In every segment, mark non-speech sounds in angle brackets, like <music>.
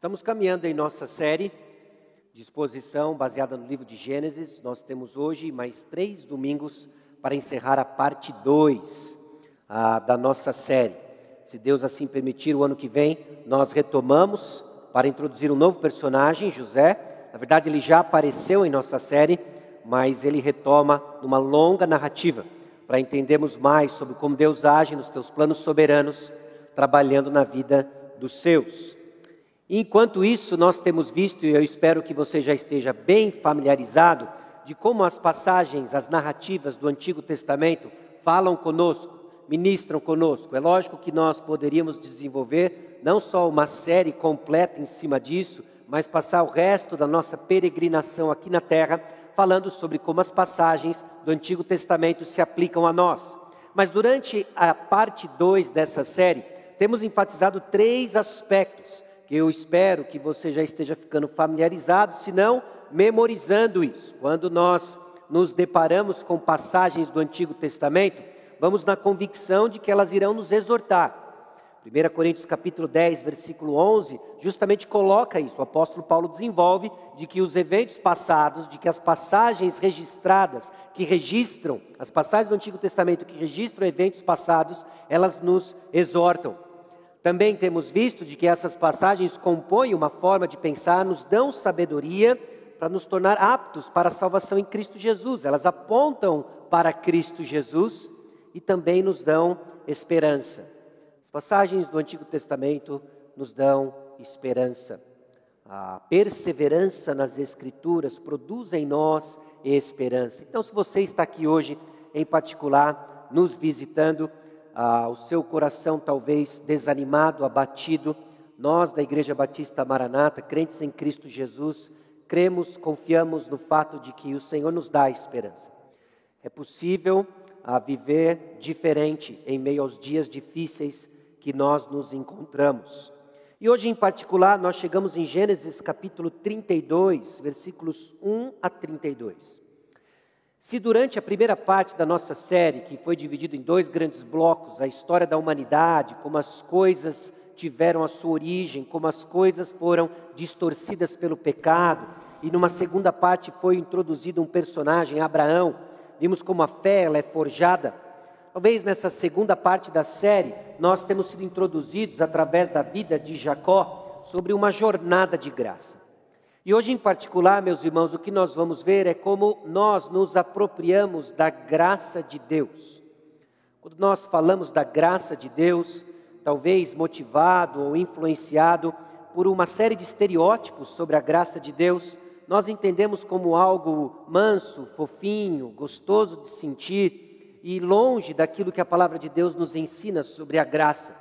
Estamos caminhando em nossa série de exposição baseada no livro de Gênesis. Nós temos hoje mais três domingos para encerrar a parte 2 da nossa série. Se Deus assim permitir, o ano que vem nós retomamos para introduzir um novo personagem, José. Na verdade, ele já apareceu em nossa série, mas ele retoma numa longa narrativa para entendermos mais sobre como Deus age nos teus planos soberanos, trabalhando na vida dos seus. Enquanto isso, nós temos visto, e eu espero que você já esteja bem familiarizado, de como as passagens, as narrativas do Antigo Testamento falam conosco, ministram conosco. É lógico que nós poderíamos desenvolver não só uma série completa em cima disso, mas passar o resto da nossa peregrinação aqui na terra falando sobre como as passagens do Antigo Testamento se aplicam a nós. Mas durante a parte 2 dessa série, temos enfatizado três aspectos eu espero que você já esteja ficando familiarizado, se não, memorizando isso. Quando nós nos deparamos com passagens do Antigo Testamento, vamos na convicção de que elas irão nos exortar. 1 Coríntios capítulo 10, versículo 11, justamente coloca isso. O apóstolo Paulo desenvolve de que os eventos passados, de que as passagens registradas, que registram, as passagens do Antigo Testamento que registram eventos passados, elas nos exortam. Também temos visto de que essas passagens compõem uma forma de pensar, nos dão sabedoria para nos tornar aptos para a salvação em Cristo Jesus. Elas apontam para Cristo Jesus e também nos dão esperança. As passagens do Antigo Testamento nos dão esperança. A perseverança nas Escrituras produz em nós esperança. Então, se você está aqui hoje, em particular, nos visitando, ah, o seu coração talvez desanimado, abatido, nós da Igreja Batista Maranata, crentes em Cristo Jesus, cremos, confiamos no fato de que o Senhor nos dá esperança. É possível ah, viver diferente em meio aos dias difíceis que nós nos encontramos. E hoje, em particular, nós chegamos em Gênesis capítulo 32, versículos 1 a 32. Se durante a primeira parte da nossa série, que foi dividida em dois grandes blocos, a história da humanidade, como as coisas tiveram a sua origem, como as coisas foram distorcidas pelo pecado, e numa segunda parte foi introduzido um personagem, Abraão, vimos como a fé ela é forjada. Talvez nessa segunda parte da série, nós temos sido introduzidos através da vida de Jacó sobre uma jornada de graça. E hoje, em particular, meus irmãos, o que nós vamos ver é como nós nos apropriamos da graça de Deus. Quando nós falamos da graça de Deus, talvez motivado ou influenciado por uma série de estereótipos sobre a graça de Deus, nós entendemos como algo manso, fofinho, gostoso de sentir e longe daquilo que a palavra de Deus nos ensina sobre a graça.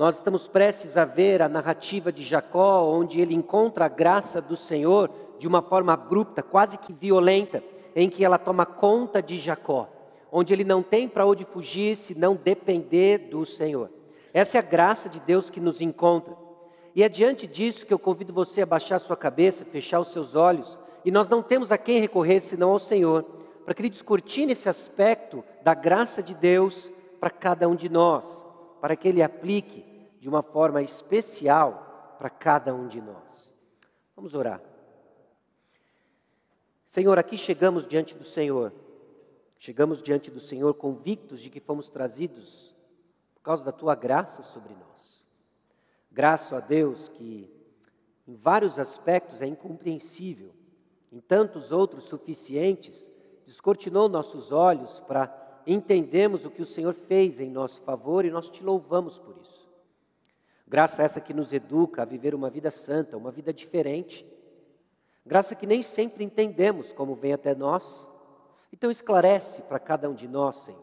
Nós estamos prestes a ver a narrativa de Jacó, onde ele encontra a graça do Senhor de uma forma abrupta, quase que violenta, em que ela toma conta de Jacó, onde ele não tem para onde fugir se não depender do Senhor. Essa é a graça de Deus que nos encontra. E é diante disso que eu convido você a baixar sua cabeça, fechar os seus olhos, e nós não temos a quem recorrer senão ao Senhor, para que Ele descortine esse aspecto da graça de Deus para cada um de nós para que Ele aplique de uma forma especial para cada um de nós. Vamos orar. Senhor, aqui chegamos diante do Senhor. Chegamos diante do Senhor convictos de que fomos trazidos por causa da tua graça sobre nós. Graça a Deus que, em vários aspectos, é incompreensível, em tantos outros suficientes, descortinou nossos olhos para entendemos o que o Senhor fez em nosso favor e nós te louvamos por isso. Graça essa que nos educa a viver uma vida santa, uma vida diferente. Graça que nem sempre entendemos como vem até nós. Então esclarece para cada um de nós, Senhor,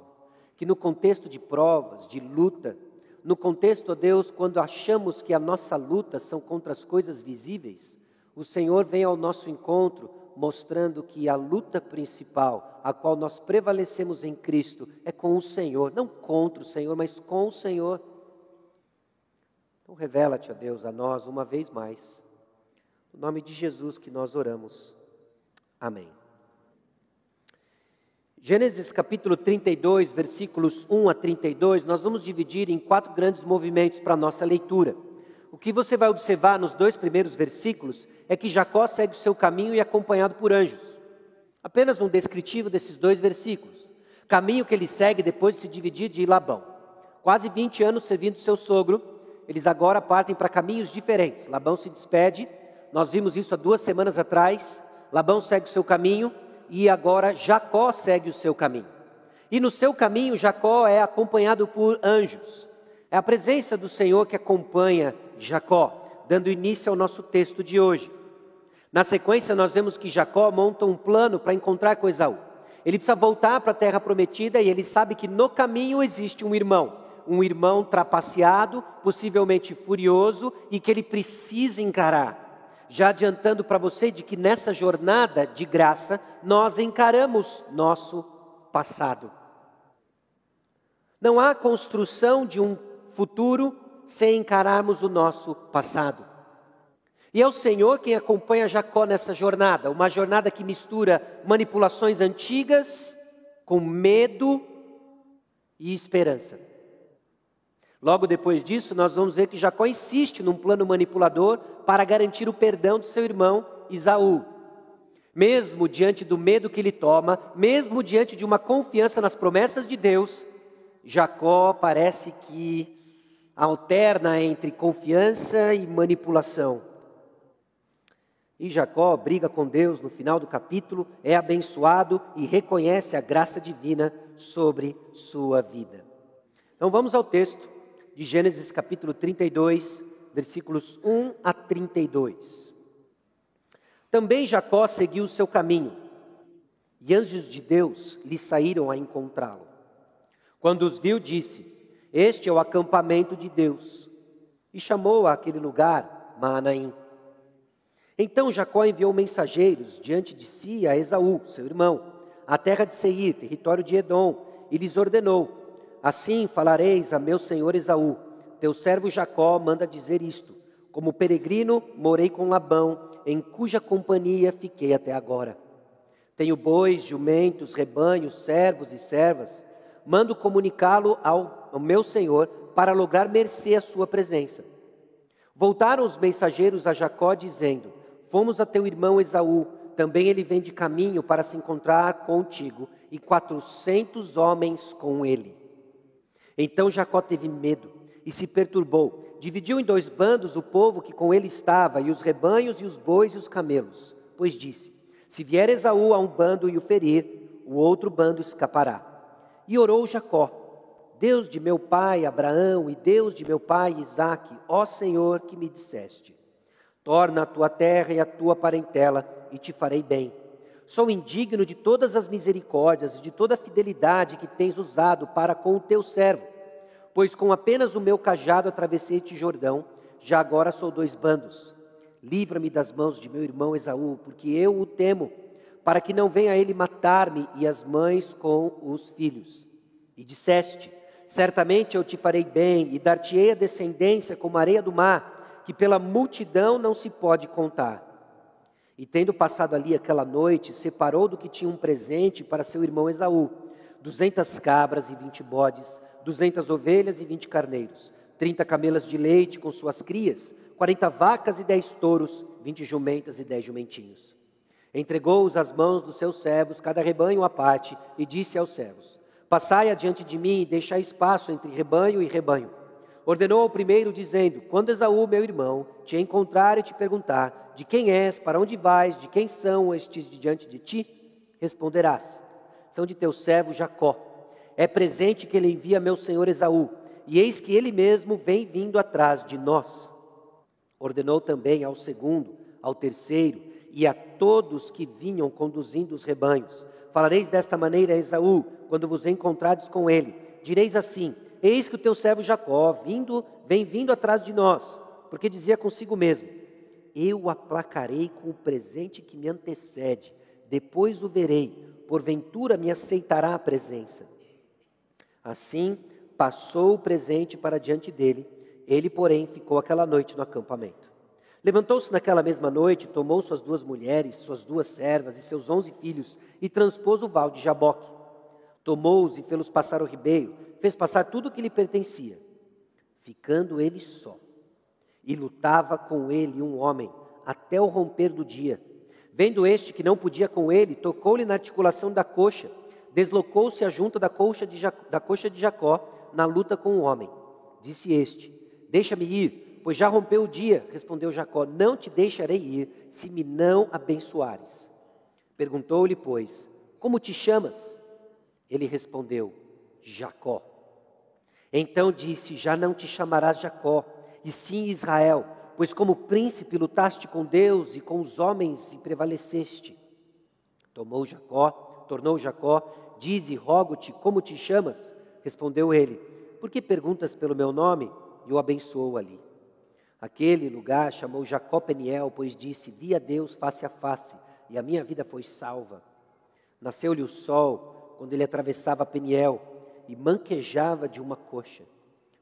que no contexto de provas, de luta, no contexto, ó Deus, quando achamos que a nossa luta são contra as coisas visíveis, o Senhor vem ao nosso encontro mostrando que a luta principal, a qual nós prevalecemos em Cristo, é com o Senhor, não contra o Senhor, mas com o Senhor. Então, revela-te, ó Deus, a nós uma vez mais. No nome de Jesus que nós oramos. Amém. Gênesis capítulo 32, versículos 1 a 32, nós vamos dividir em quatro grandes movimentos para a nossa leitura. O O que você vai observar nos dois primeiros versículos é que Jacó segue o seu caminho e é acompanhado por anjos. Apenas um descritivo desses dois versículos. Caminho que ele segue depois de se dividir de Labão. Quase 20 anos servindo seu sogro, eles agora partem para caminhos diferentes. Labão se despede, nós vimos isso há duas semanas atrás. Labão segue o seu caminho e agora Jacó segue o seu caminho. E no seu caminho, Jacó é acompanhado por anjos. É a presença do Senhor que acompanha Jacó, dando início ao nosso texto de hoje. Na sequência, nós vemos que Jacó monta um plano para encontrar com Esaú. Ele precisa voltar para a terra prometida e ele sabe que no caminho existe um irmão, um irmão trapaceado, possivelmente furioso e que ele precisa encarar. Já adiantando para você de que nessa jornada de graça nós encaramos nosso passado. Não há construção de um futuro sem encararmos o nosso passado. E é o Senhor quem acompanha Jacó nessa jornada, uma jornada que mistura manipulações antigas com medo e esperança. Logo depois disso, nós vamos ver que Jacó insiste num plano manipulador para garantir o perdão de seu irmão Isaú. Mesmo diante do medo que ele toma, mesmo diante de uma confiança nas promessas de Deus, Jacó parece que alterna entre confiança e manipulação. E Jacó briga com Deus no final do capítulo, é abençoado e reconhece a graça divina sobre sua vida. Então vamos ao texto de Gênesis capítulo 32, versículos 1 a 32. Também Jacó seguiu o seu caminho, e anjos de Deus lhe saíram a encontrá-lo. Quando os viu, disse: este é o acampamento de Deus. E chamou aquele lugar Maanaim. Então Jacó enviou mensageiros diante de si a Esaú, seu irmão, à terra de Seir, território de Edom, e lhes ordenou: Assim falareis a meu senhor Esaú: Teu servo Jacó manda dizer isto: Como peregrino morei com Labão, em cuja companhia fiquei até agora. Tenho bois, jumentos, rebanhos, servos e servas mando comunicá-lo ao, ao meu senhor para lograr mercê à sua presença. Voltaram os mensageiros a Jacó, dizendo: Fomos a teu irmão Esaú, também ele vem de caminho para se encontrar contigo, e quatrocentos homens com ele. Então Jacó teve medo e se perturbou. Dividiu em dois bandos o povo que com ele estava, e os rebanhos, e os bois e os camelos. Pois disse: Se vier Esaú a um bando e o ferir, o outro bando escapará. E orou Jacó: Deus de meu pai Abraão e Deus de meu pai Isaque, ó Senhor, que me disseste: Torna a tua terra e a tua parentela, e te farei bem. Sou indigno de todas as misericórdias e de toda a fidelidade que tens usado para com o teu servo, pois com apenas o meu cajado atravessei-te Jordão, já agora sou dois bandos. Livra-me das mãos de meu irmão Esaú, porque eu o temo para que não venha ele matar-me e as mães com os filhos. E disseste: Certamente eu te farei bem e dar-te-ei a descendência como a areia do mar, que pela multidão não se pode contar. E tendo passado ali aquela noite, separou do que tinha um presente para seu irmão Esaú: duzentas cabras e vinte bodes, duzentas ovelhas e vinte carneiros, trinta camelas de leite com suas crias, quarenta vacas e dez touros, vinte jumentas e dez jumentinhos. Entregou-os às mãos dos seus servos, cada rebanho à parte, e disse aos servos: Passai adiante de mim e deixai espaço entre rebanho e rebanho. Ordenou ao primeiro, dizendo: Quando Esaú, meu irmão, te encontrar e te perguntar: De quem és, para onde vais, de quem são estes diante de ti? Responderás: São de teu servo Jacó. É presente que ele envia meu senhor Esaú, e eis que ele mesmo vem vindo atrás de nós. Ordenou também ao segundo, ao terceiro, e a todos que vinham conduzindo os rebanhos. Falareis desta maneira a Esaú, quando vos encontrardes com ele. Direis assim: Eis que o teu servo Jacó vindo, vem vindo atrás de nós, porque dizia consigo mesmo: Eu aplacarei com o presente que me antecede, depois o verei, porventura me aceitará a presença. Assim passou o presente para diante dele, ele, porém, ficou aquela noite no acampamento. Levantou-se naquela mesma noite, tomou suas duas mulheres, suas duas servas e seus onze filhos e transpôs o val de Jaboque. Tomou-os e fê-los passar o ribeiro, fez passar tudo o que lhe pertencia, ficando ele só. E lutava com ele um homem, até o romper do dia. Vendo este que não podia com ele, tocou-lhe na articulação da coxa, deslocou-se a junta da coxa, de da coxa de Jacó na luta com o homem. Disse este: Deixa-me ir, pois já rompeu o dia. Respondeu Jacó: Não te deixarei ir, se me não abençoares. Perguntou-lhe, pois: Como te chamas? Ele respondeu: Jacó. Então disse: Já não te chamarás Jacó, e sim Israel, pois como príncipe lutaste com Deus e com os homens e prevaleceste. Tomou Jacó, tornou Jacó, dize, rogo-te, como te chamas? Respondeu ele: Por que perguntas pelo meu nome? E o abençoou ali. Aquele lugar chamou Jacó Peniel, pois disse: Vi a Deus face a face, e a minha vida foi salva. Nasceu-lhe o sol quando ele atravessava Peniel e manquejava de uma coxa.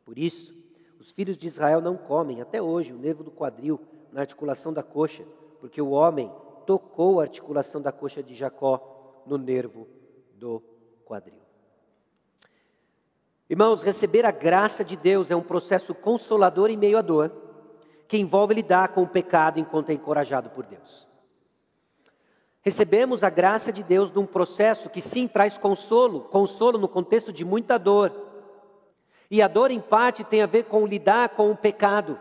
Por isso, os filhos de Israel não comem até hoje o nervo do quadril na articulação da coxa, porque o homem tocou a articulação da coxa de Jacó no nervo do quadril. Irmãos, receber a graça de Deus é um processo consolador em meio à dor, que envolve lidar com o pecado enquanto é encorajado por Deus. Recebemos a graça de Deus num processo que sim traz consolo, consolo no contexto de muita dor. E a dor, em parte, tem a ver com lidar com o pecado.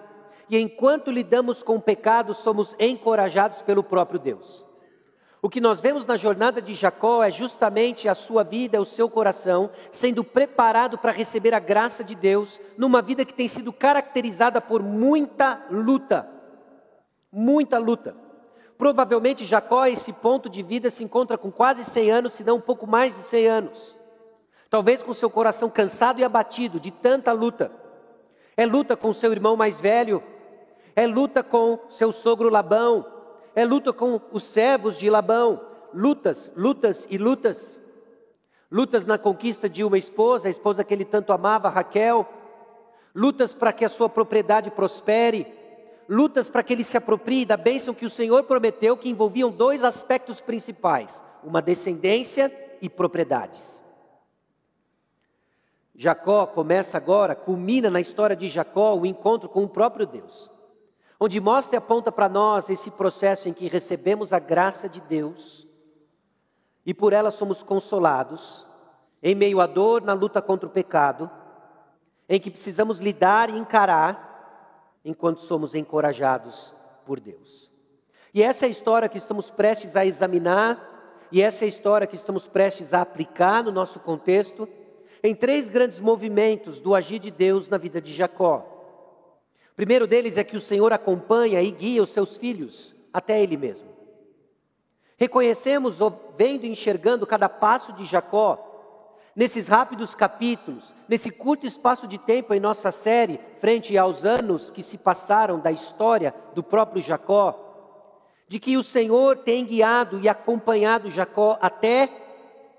E enquanto lidamos com o pecado, somos encorajados pelo próprio Deus. O que nós vemos na jornada de Jacó é justamente a sua vida, o seu coração, sendo preparado para receber a graça de Deus numa vida que tem sido caracterizada por muita luta. Muita luta. Provavelmente Jacó, esse ponto de vida, se encontra com quase 100 anos, se não um pouco mais de 100 anos. Talvez com seu coração cansado e abatido de tanta luta. É luta com seu irmão mais velho, é luta com seu sogro Labão, é luta com os servos de Labão, lutas, lutas e lutas. Lutas na conquista de uma esposa, a esposa que ele tanto amava, Raquel. Lutas para que a sua propriedade prospere lutas para que ele se aproprie da bênção que o Senhor prometeu, que envolviam dois aspectos principais: uma descendência e propriedades. Jacó começa agora, culmina na história de Jacó o encontro com o próprio Deus, onde mostra e aponta para nós esse processo em que recebemos a graça de Deus e por ela somos consolados, em meio à dor na luta contra o pecado, em que precisamos lidar e encarar enquanto somos encorajados por Deus. E essa é a história que estamos prestes a examinar, e essa é a história que estamos prestes a aplicar no nosso contexto, em três grandes movimentos do agir de Deus na vida de Jacó. O primeiro deles é que o Senhor acompanha e guia os seus filhos até Ele mesmo. Reconhecemos, vendo e enxergando cada passo de Jacó, nesses rápidos capítulos, nesse curto espaço de tempo em nossa série, frente aos anos que se passaram da história do próprio Jacó, de que o Senhor tem guiado e acompanhado Jacó até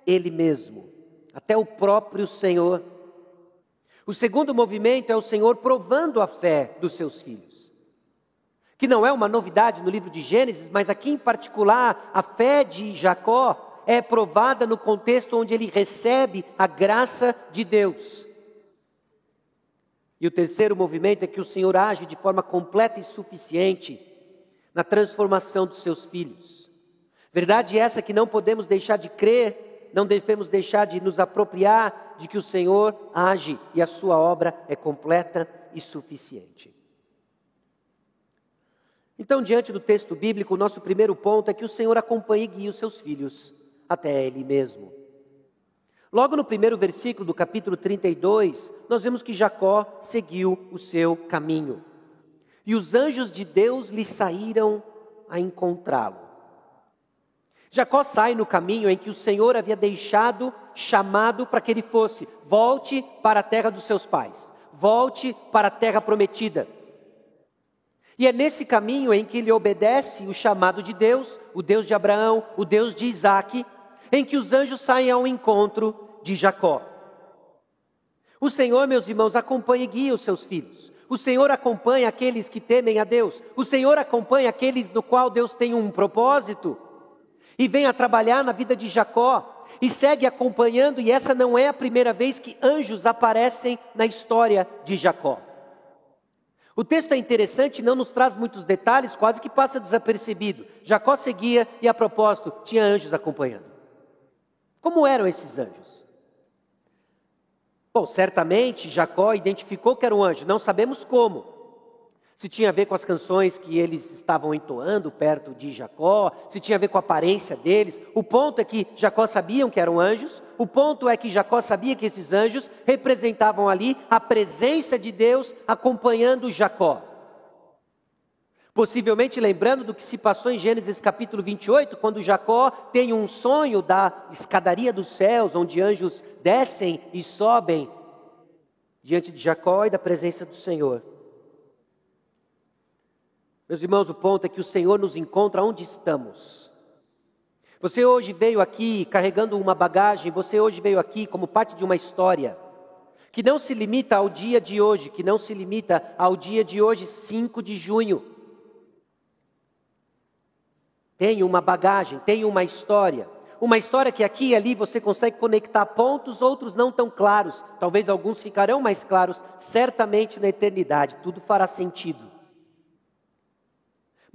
ele mesmo, até o próprio Senhor. O segundo movimento é o Senhor provando a fé dos seus filhos. Que não é uma novidade no livro de Gênesis, mas aqui em particular, a fé de Jacó é provada no contexto onde ele recebe a graça de Deus. E o terceiro movimento é que o Senhor age de forma completa e suficiente na transformação dos seus filhos. Verdade essa que não podemos deixar de crer, não devemos deixar de nos apropriar de que o Senhor age e a sua obra é completa e suficiente. Então, diante do texto bíblico, o nosso primeiro ponto é que o Senhor acompanha e guia os seus filhos até ele mesmo. Logo no primeiro versículo do capítulo 32, nós vemos que Jacó seguiu o seu caminho. E os anjos de Deus lhe saíram a encontrá-lo. Jacó sai no caminho em que o Senhor havia deixado chamado para que ele fosse: volte para a terra dos seus pais, volte para a terra prometida. E é nesse caminho em que ele obedece o chamado de Deus, o Deus de Abraão, o Deus de Isaac, em que os anjos saem ao encontro de Jacó. O Senhor, meus irmãos, acompanha e guia os seus filhos. O Senhor acompanha aqueles que temem a Deus. O Senhor acompanha aqueles no qual Deus tem um propósito. E vem a trabalhar na vida de Jacó. E segue acompanhando, e essa não é a primeira vez que anjos aparecem na história de Jacó. O texto é interessante, não nos traz muitos detalhes, quase que passa desapercebido. Jacó seguia e, a propósito, tinha anjos acompanhando. Como eram esses anjos? Bom, certamente Jacó identificou que era um anjo, não sabemos como se tinha a ver com as canções que eles estavam entoando perto de Jacó, se tinha a ver com a aparência deles. O ponto é que Jacó sabiam que eram anjos, o ponto é que Jacó sabia que esses anjos representavam ali a presença de Deus acompanhando Jacó. Possivelmente lembrando do que se passou em Gênesis capítulo 28, quando Jacó tem um sonho da escadaria dos céus, onde anjos descem e sobem diante de Jacó e da presença do Senhor. Meus irmãos, o ponto é que o Senhor nos encontra onde estamos. Você hoje veio aqui carregando uma bagagem, você hoje veio aqui como parte de uma história que não se limita ao dia de hoje, que não se limita ao dia de hoje, 5 de junho. Tem uma bagagem, tem uma história. Uma história que aqui e ali você consegue conectar pontos, outros não tão claros. Talvez alguns ficarão mais claros, certamente na eternidade, tudo fará sentido.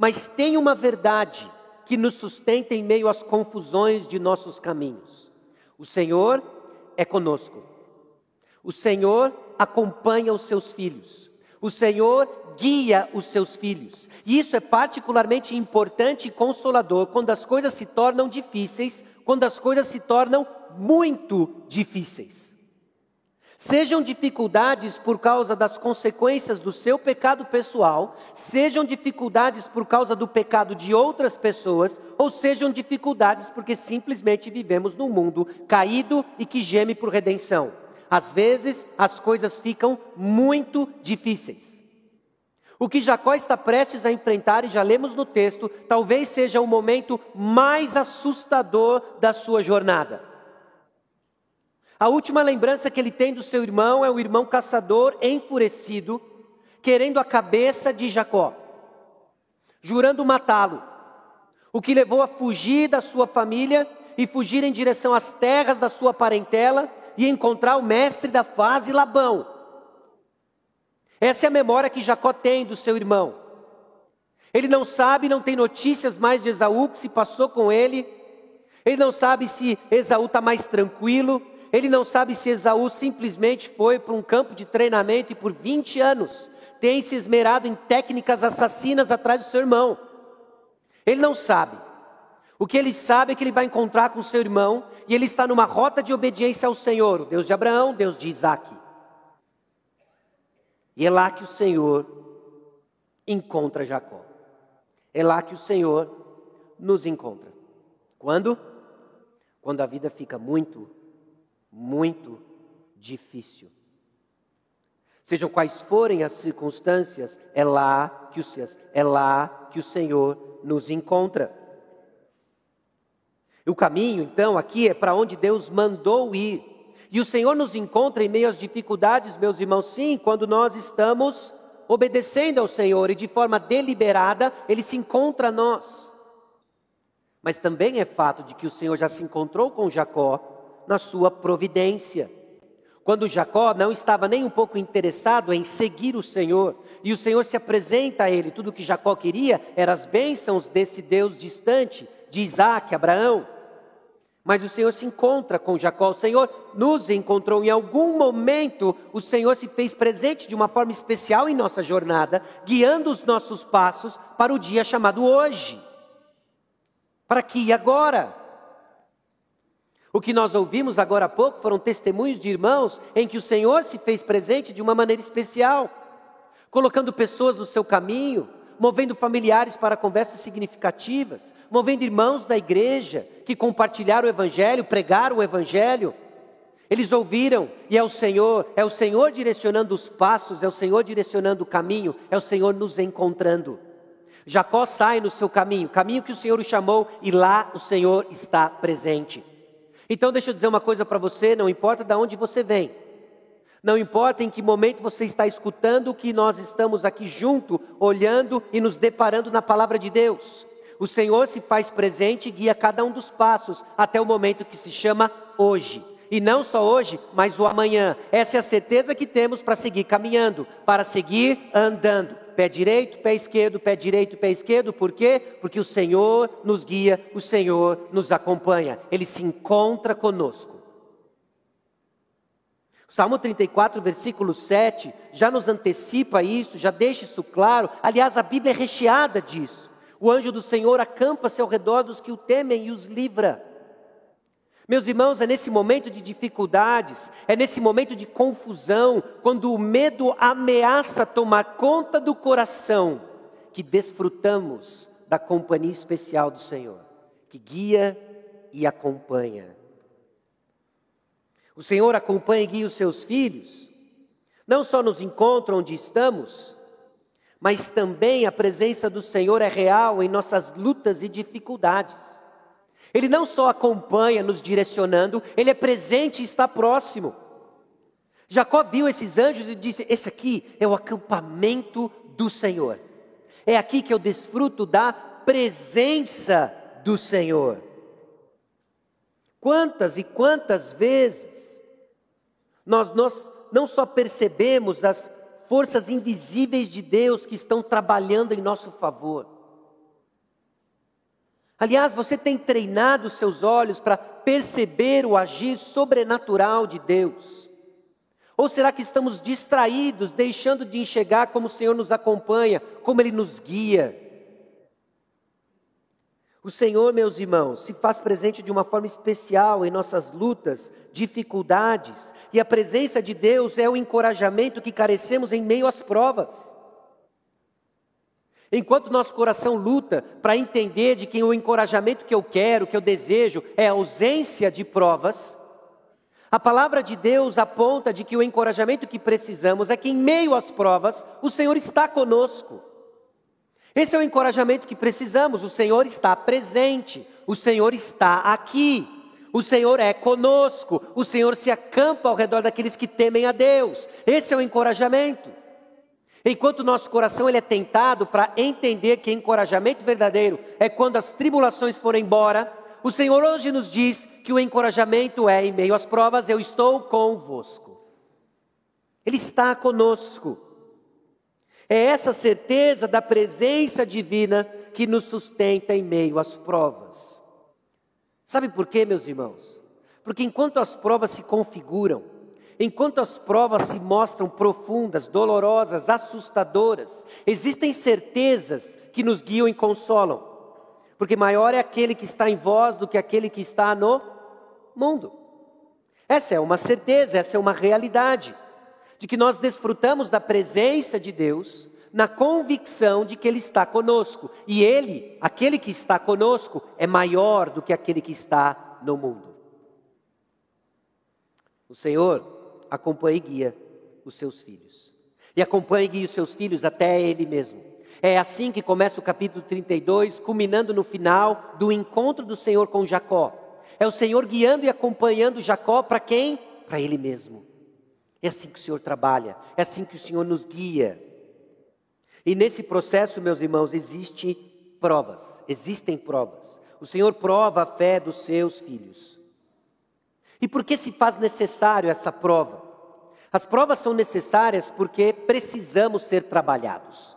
Mas tem uma verdade que nos sustenta em meio às confusões de nossos caminhos. O Senhor é conosco. O Senhor acompanha os seus filhos. O Senhor guia os seus filhos. E isso é particularmente importante e consolador quando as coisas se tornam difíceis, quando as coisas se tornam muito difíceis. Sejam dificuldades por causa das consequências do seu pecado pessoal, sejam dificuldades por causa do pecado de outras pessoas, ou sejam dificuldades porque simplesmente vivemos num mundo caído e que geme por redenção. Às vezes as coisas ficam muito difíceis. O que Jacó está prestes a enfrentar, e já lemos no texto, talvez seja o momento mais assustador da sua jornada. A última lembrança que ele tem do seu irmão é o irmão caçador enfurecido, querendo a cabeça de Jacó, jurando matá-lo, o que levou a fugir da sua família e fugir em direção às terras da sua parentela e encontrar o mestre da fase Labão. Essa é a memória que Jacó tem do seu irmão. Ele não sabe, não tem notícias mais de Esaú, que se passou com ele. Ele não sabe se Esaú está mais tranquilo, ele não sabe se Esaú simplesmente foi para um campo de treinamento e por 20 anos tem se esmerado em técnicas assassinas atrás do seu irmão. Ele não sabe. O que ele sabe é que ele vai encontrar com seu irmão e ele está numa rota de obediência ao Senhor, o Deus de Abraão, Deus de Isaac. E é lá que o Senhor encontra Jacó. É lá que o Senhor nos encontra. Quando? Quando a vida fica muito muito difícil. Sejam quais forem as circunstâncias, é lá que o, é lá que o Senhor nos encontra. O caminho, então, aqui é para onde Deus mandou ir. E o Senhor nos encontra em meio às dificuldades, meus irmãos, sim, quando nós estamos obedecendo ao Senhor e de forma deliberada, Ele se encontra a nós. Mas também é fato de que o Senhor já se encontrou com Jacó na sua providência. Quando Jacó não estava nem um pouco interessado em seguir o Senhor, e o Senhor se apresenta a ele, tudo o que Jacó queria eram as bênçãos desse Deus distante, de Isaac, Abraão. Mas o Senhor se encontra com Jacó, o Senhor nos encontrou em algum momento, o Senhor se fez presente de uma forma especial em nossa jornada, guiando os nossos passos para o dia chamado hoje. Para que agora? O que nós ouvimos agora há pouco foram testemunhos de irmãos em que o Senhor se fez presente de uma maneira especial, colocando pessoas no seu caminho, movendo familiares para conversas significativas, movendo irmãos da igreja que compartilharam o Evangelho, pregaram o Evangelho. Eles ouviram e é o Senhor, é o Senhor direcionando os passos, é o Senhor direcionando o caminho, é o Senhor nos encontrando. Jacó sai no seu caminho, caminho que o Senhor o chamou, e lá o Senhor está presente. Então deixa eu dizer uma coisa para você, não importa de onde você vem. Não importa em que momento você está escutando que nós estamos aqui junto, olhando e nos deparando na palavra de Deus. O Senhor se faz presente e guia cada um dos passos até o momento que se chama hoje. E não só hoje, mas o amanhã. Essa é a certeza que temos para seguir caminhando, para seguir andando. Pé direito, pé esquerdo, pé direito, pé esquerdo. Por quê? Porque o Senhor nos guia, o Senhor nos acompanha. Ele se encontra conosco. Salmo 34, versículo 7, já nos antecipa isso, já deixa isso claro. Aliás, a Bíblia é recheada disso. O anjo do Senhor acampa-se ao redor dos que o temem e os livra. Meus irmãos, é nesse momento de dificuldades, é nesse momento de confusão, quando o medo ameaça tomar conta do coração, que desfrutamos da companhia especial do Senhor, que guia e acompanha. O Senhor acompanha e guia os seus filhos, não só nos encontra onde estamos, mas também a presença do Senhor é real em nossas lutas e dificuldades. Ele não só acompanha nos direcionando, ele é presente e está próximo. Jacó viu esses anjos e disse: Esse aqui é o acampamento do Senhor. É aqui que eu desfruto da presença do Senhor. Quantas e quantas vezes nós, nós não só percebemos as forças invisíveis de Deus que estão trabalhando em nosso favor. Aliás, você tem treinado seus olhos para perceber o agir sobrenatural de Deus? Ou será que estamos distraídos, deixando de enxergar como o Senhor nos acompanha, como Ele nos guia? O Senhor, meus irmãos, se faz presente de uma forma especial em nossas lutas, dificuldades, e a presença de Deus é o encorajamento que carecemos em meio às provas. Enquanto nosso coração luta para entender de que o encorajamento que eu quero, que eu desejo, é a ausência de provas, a palavra de Deus aponta de que o encorajamento que precisamos é que em meio às provas, o Senhor está conosco. Esse é o encorajamento que precisamos. O Senhor está presente, o Senhor está aqui, o Senhor é conosco, o Senhor se acampa ao redor daqueles que temem a Deus. Esse é o encorajamento. Enquanto nosso coração ele é tentado para entender que encorajamento verdadeiro é quando as tribulações forem embora, o Senhor hoje nos diz que o encorajamento é em meio às provas, eu estou convosco. Ele está conosco. É essa certeza da presença divina que nos sustenta em meio às provas. Sabe por quê, meus irmãos? Porque enquanto as provas se configuram, enquanto as provas se mostram profundas, dolorosas, assustadoras, existem certezas que nos guiam e consolam. Porque maior é aquele que está em vós do que aquele que está no mundo. Essa é uma certeza, essa é uma realidade de que nós desfrutamos da presença de Deus, na convicção de que Ele está conosco. E Ele, aquele que está conosco, é maior do que aquele que está no mundo. O Senhor acompanha e guia os seus filhos. E acompanha e guia os seus filhos até Ele mesmo. É assim que começa o capítulo 32, culminando no final do encontro do Senhor com Jacó. É o Senhor guiando e acompanhando Jacó para quem? Para Ele mesmo. É assim que o Senhor trabalha, é assim que o Senhor nos guia. E nesse processo, meus irmãos, existem provas, existem provas. O Senhor prova a fé dos seus filhos. E por que se faz necessário essa prova? As provas são necessárias porque precisamos ser trabalhados.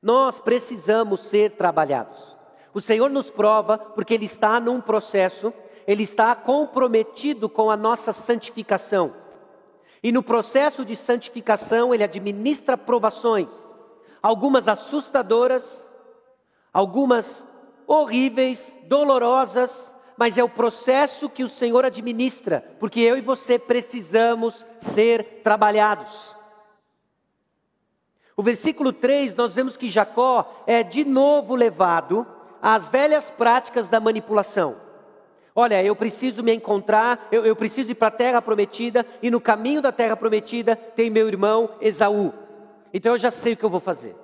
Nós precisamos ser trabalhados. O Senhor nos prova porque Ele está num processo, Ele está comprometido com a nossa santificação. E no processo de santificação, ele administra provações, algumas assustadoras, algumas horríveis, dolorosas, mas é o processo que o Senhor administra, porque eu e você precisamos ser trabalhados. O versículo 3, nós vemos que Jacó é de novo levado às velhas práticas da manipulação. Olha, eu preciso me encontrar, eu, eu preciso ir para a terra prometida, e no caminho da terra prometida tem meu irmão Esaú. Então eu já sei o que eu vou fazer.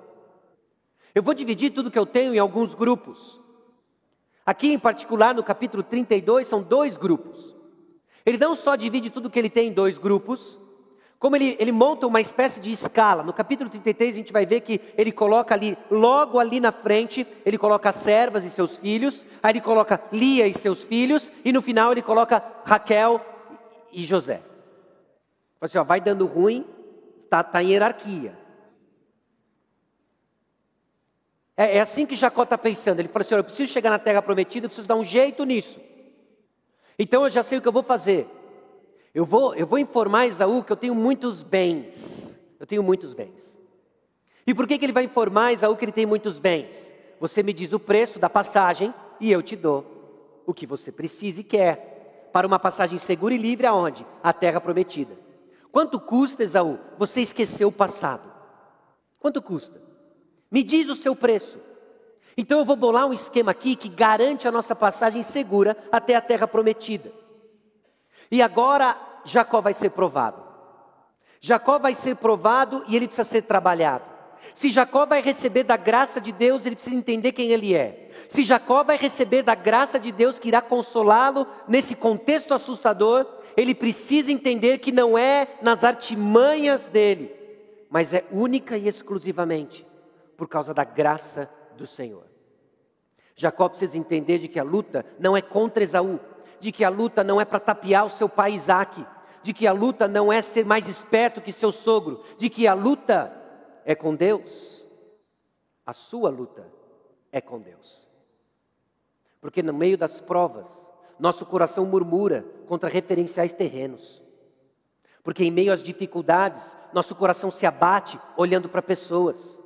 Eu vou dividir tudo que eu tenho em alguns grupos. Aqui em particular, no capítulo 32, são dois grupos. Ele não só divide tudo que ele tem em dois grupos, como ele, ele monta uma espécie de escala. No capítulo 33 a gente vai ver que ele coloca ali, logo ali na frente, ele coloca servas e seus filhos, aí ele coloca Lia e seus filhos, e no final ele coloca Raquel e José. Assim, ó, vai dando ruim, tá, tá em hierarquia. É, é assim que Jacó está pensando. Ele falou assim: eu preciso chegar na terra prometida, eu preciso dar um jeito nisso. Então eu já sei o que eu vou fazer. Eu vou, eu vou informar Esaú que eu tenho muitos bens. Eu tenho muitos bens. E por que, que ele vai informar Esaú que ele tem muitos bens? Você me diz o preço da passagem e eu te dou o que você precisa e quer. Para uma passagem segura e livre aonde? A terra prometida. Quanto custa, Esaú? Você esqueceu o passado. Quanto custa? Me diz o seu preço. Então eu vou bolar um esquema aqui que garante a nossa passagem segura até a terra prometida. E agora Jacó vai ser provado. Jacó vai ser provado e ele precisa ser trabalhado. Se Jacó vai receber da graça de Deus, ele precisa entender quem ele é. Se Jacó vai receber da graça de Deus que irá consolá-lo nesse contexto assustador, ele precisa entender que não é nas artimanhas dele, mas é única e exclusivamente por causa da graça do Senhor. Jacó precisa entender de que a luta não é contra Esaú, de que a luta não é para tapear o seu pai Isaac, de que a luta não é ser mais esperto que seu sogro, de que a luta é com Deus. A sua luta é com Deus. Porque no meio das provas, nosso coração murmura contra referenciais terrenos. Porque em meio às dificuldades, nosso coração se abate olhando para pessoas.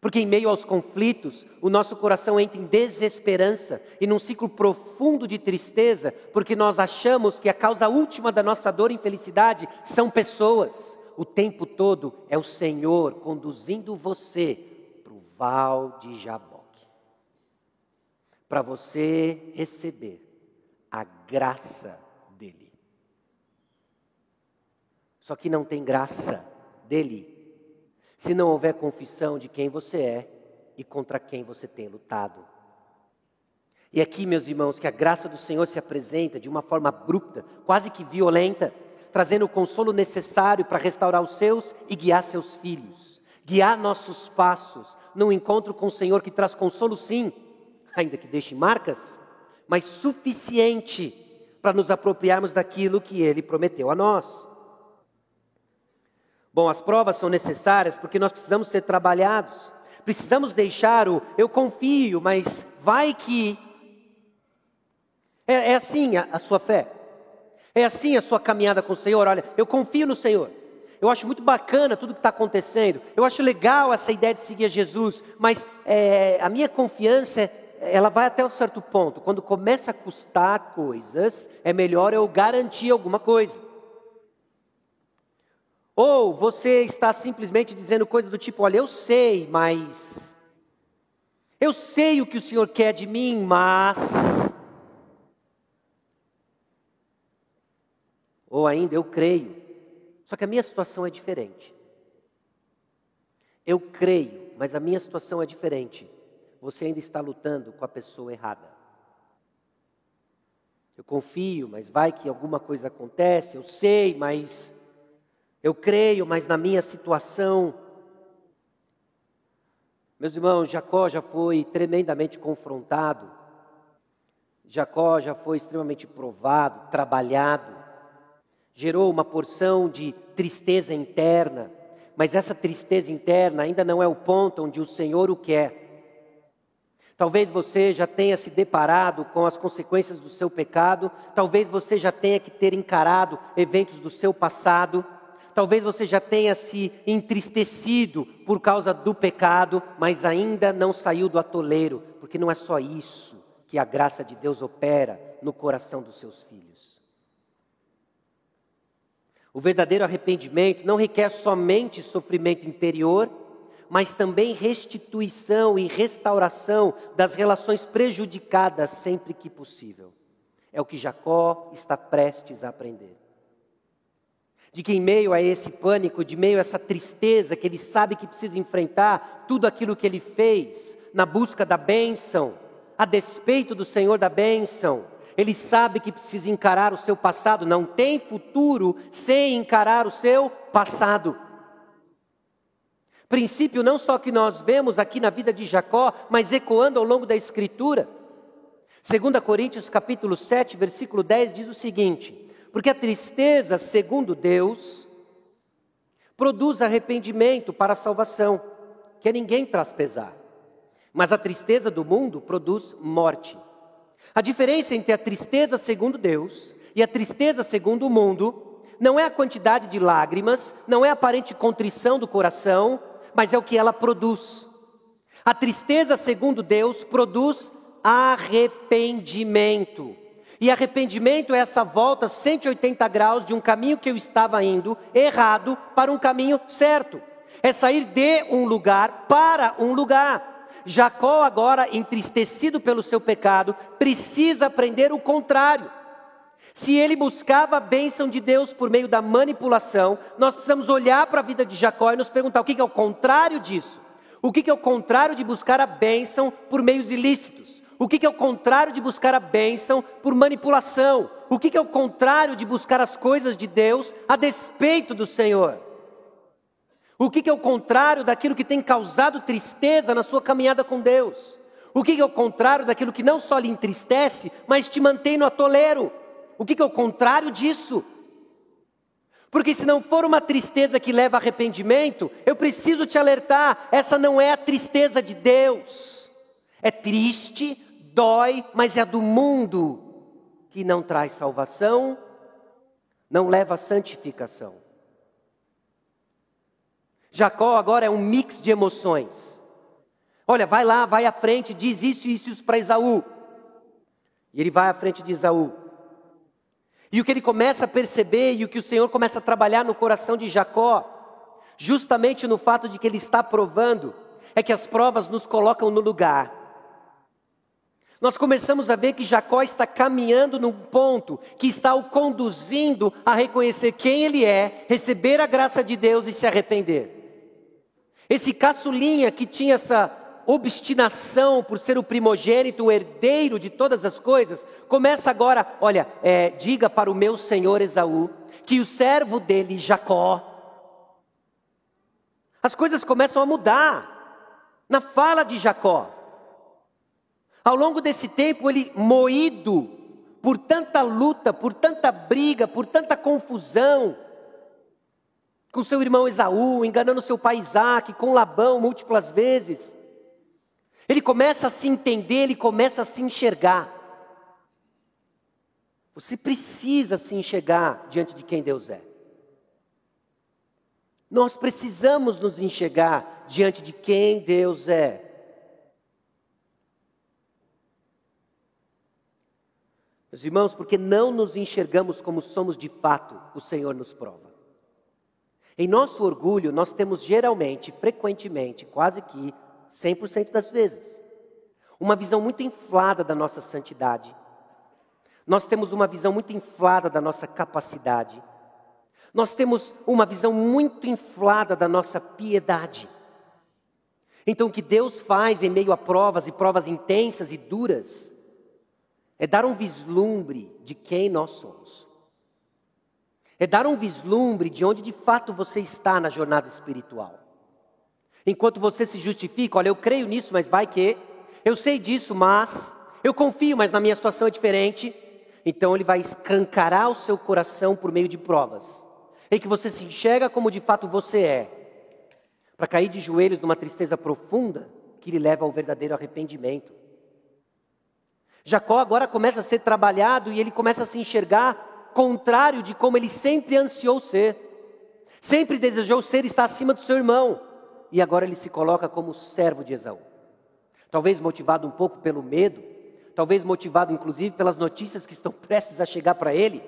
Porque em meio aos conflitos, o nosso coração entra em desesperança e num ciclo profundo de tristeza, porque nós achamos que a causa última da nossa dor e infelicidade são pessoas. O tempo todo é o Senhor conduzindo você para o val de Jaboque. Para você receber a graça dele. Só que não tem graça dele se não houver confissão de quem você é e contra quem você tem lutado. E aqui, meus irmãos, que a graça do Senhor se apresenta de uma forma abrupta, quase que violenta, trazendo o consolo necessário para restaurar os seus e guiar seus filhos, guiar nossos passos num encontro com o Senhor que traz consolo, sim, ainda que deixe marcas, mas suficiente para nos apropriarmos daquilo que Ele prometeu a nós. Bom, as provas são necessárias porque nós precisamos ser trabalhados. Precisamos deixar o eu confio, mas vai que. É, é assim a, a sua fé. É assim a sua caminhada com o Senhor. Olha, eu confio no Senhor. Eu acho muito bacana tudo que está acontecendo. Eu acho legal essa ideia de seguir a Jesus, mas é, a minha confiança, ela vai até um certo ponto. Quando começa a custar coisas, é melhor eu garantir alguma coisa. Ou você está simplesmente dizendo coisas do tipo: olha, eu sei, mas. Eu sei o que o Senhor quer de mim, mas. Ou ainda, eu creio. Só que a minha situação é diferente. Eu creio, mas a minha situação é diferente. Você ainda está lutando com a pessoa errada. Eu confio, mas vai que alguma coisa acontece. Eu sei, mas eu creio, mas na minha situação. Meus irmãos, Jacó já foi tremendamente confrontado. Jacó já foi extremamente provado, trabalhado. Gerou uma porção de tristeza interna, mas essa tristeza interna ainda não é o ponto onde o Senhor o quer. Talvez você já tenha se deparado com as consequências do seu pecado, talvez você já tenha que ter encarado eventos do seu passado. Talvez você já tenha se entristecido por causa do pecado, mas ainda não saiu do atoleiro, porque não é só isso que a graça de Deus opera no coração dos seus filhos. O verdadeiro arrependimento não requer somente sofrimento interior, mas também restituição e restauração das relações prejudicadas sempre que possível. É o que Jacó está prestes a aprender de que em meio a esse pânico, de meio a essa tristeza que ele sabe que precisa enfrentar, tudo aquilo que ele fez na busca da bênção, a despeito do Senhor da bênção, ele sabe que precisa encarar o seu passado, não tem futuro sem encarar o seu passado. Princípio não só que nós vemos aqui na vida de Jacó, mas ecoando ao longo da escritura. 2 Coríntios capítulo 7, versículo 10 diz o seguinte: Porque a tristeza, segundo Deus, produz arrependimento para a salvação, que a ninguém traz pesar. Mas a tristeza do mundo produz morte. A diferença entre a tristeza segundo Deus e a tristeza segundo o mundo não é a quantidade de lágrimas, não é a aparente contrição do coração, mas é o que ela produz. A tristeza segundo Deus produz arrependimento. E arrependimento é essa volta 180 graus de um caminho que eu estava indo errado para um caminho certo. É sair de um lugar para um lugar. Jacó, agora entristecido pelo seu pecado, precisa aprender o contrário. Se ele buscava a bênção de Deus por meio da manipulação, nós precisamos olhar para a vida de Jacó e nos perguntar o que é o contrário disso. O que é o contrário de buscar a bênção por meios ilícitos? O que é o contrário de buscar a bênção por manipulação? O que é o contrário de buscar as coisas de Deus a despeito do Senhor? O que é o contrário daquilo que tem causado tristeza na sua caminhada com Deus? O que é o contrário daquilo que não só lhe entristece, mas te mantém no atoleiro? O que é o contrário disso? Porque se não for uma tristeza que leva arrependimento, eu preciso te alertar: essa não é a tristeza de Deus. É triste, dói, mas é do mundo, que não traz salvação, não leva santificação. Jacó agora é um mix de emoções. Olha, vai lá, vai à frente, diz isso e isso para Esaú. E ele vai à frente de Esaú. E o que ele começa a perceber e o que o Senhor começa a trabalhar no coração de Jacó, justamente no fato de que ele está provando, é que as provas nos colocam no lugar. Nós começamos a ver que Jacó está caminhando num ponto que está o conduzindo a reconhecer quem ele é, receber a graça de Deus e se arrepender. Esse caçulinha que tinha essa obstinação por ser o primogênito, o herdeiro de todas as coisas, começa agora, olha, é, diga para o meu senhor Esaú que o servo dele, Jacó, as coisas começam a mudar na fala de Jacó. Ao longo desse tempo, ele moído por tanta luta, por tanta briga, por tanta confusão, com seu irmão Esaú, enganando seu pai Isaac, com Labão múltiplas vezes. Ele começa a se entender, ele começa a se enxergar. Você precisa se enxergar diante de quem Deus é. Nós precisamos nos enxergar diante de quem Deus é. Meus irmãos, porque não nos enxergamos como somos de fato, o Senhor nos prova. Em nosso orgulho, nós temos geralmente, frequentemente, quase que 100% das vezes, uma visão muito inflada da nossa santidade. Nós temos uma visão muito inflada da nossa capacidade. Nós temos uma visão muito inflada da nossa piedade. Então, o que Deus faz em meio a provas e provas intensas e duras é dar um vislumbre de quem nós somos. É dar um vislumbre de onde de fato você está na jornada espiritual. Enquanto você se justifica, olha, eu creio nisso, mas vai que, eu sei disso, mas, eu confio, mas na minha situação é diferente. Então ele vai escancarar o seu coração por meio de provas, em que você se enxerga como de fato você é, para cair de joelhos numa tristeza profunda que lhe leva ao verdadeiro arrependimento. Jacó agora começa a ser trabalhado e ele começa a se enxergar contrário de como ele sempre ansiou ser. Sempre desejou ser estar acima do seu irmão. E agora ele se coloca como servo de Esaú. Talvez motivado um pouco pelo medo, talvez motivado inclusive pelas notícias que estão <laughs> prestes a chegar para ele.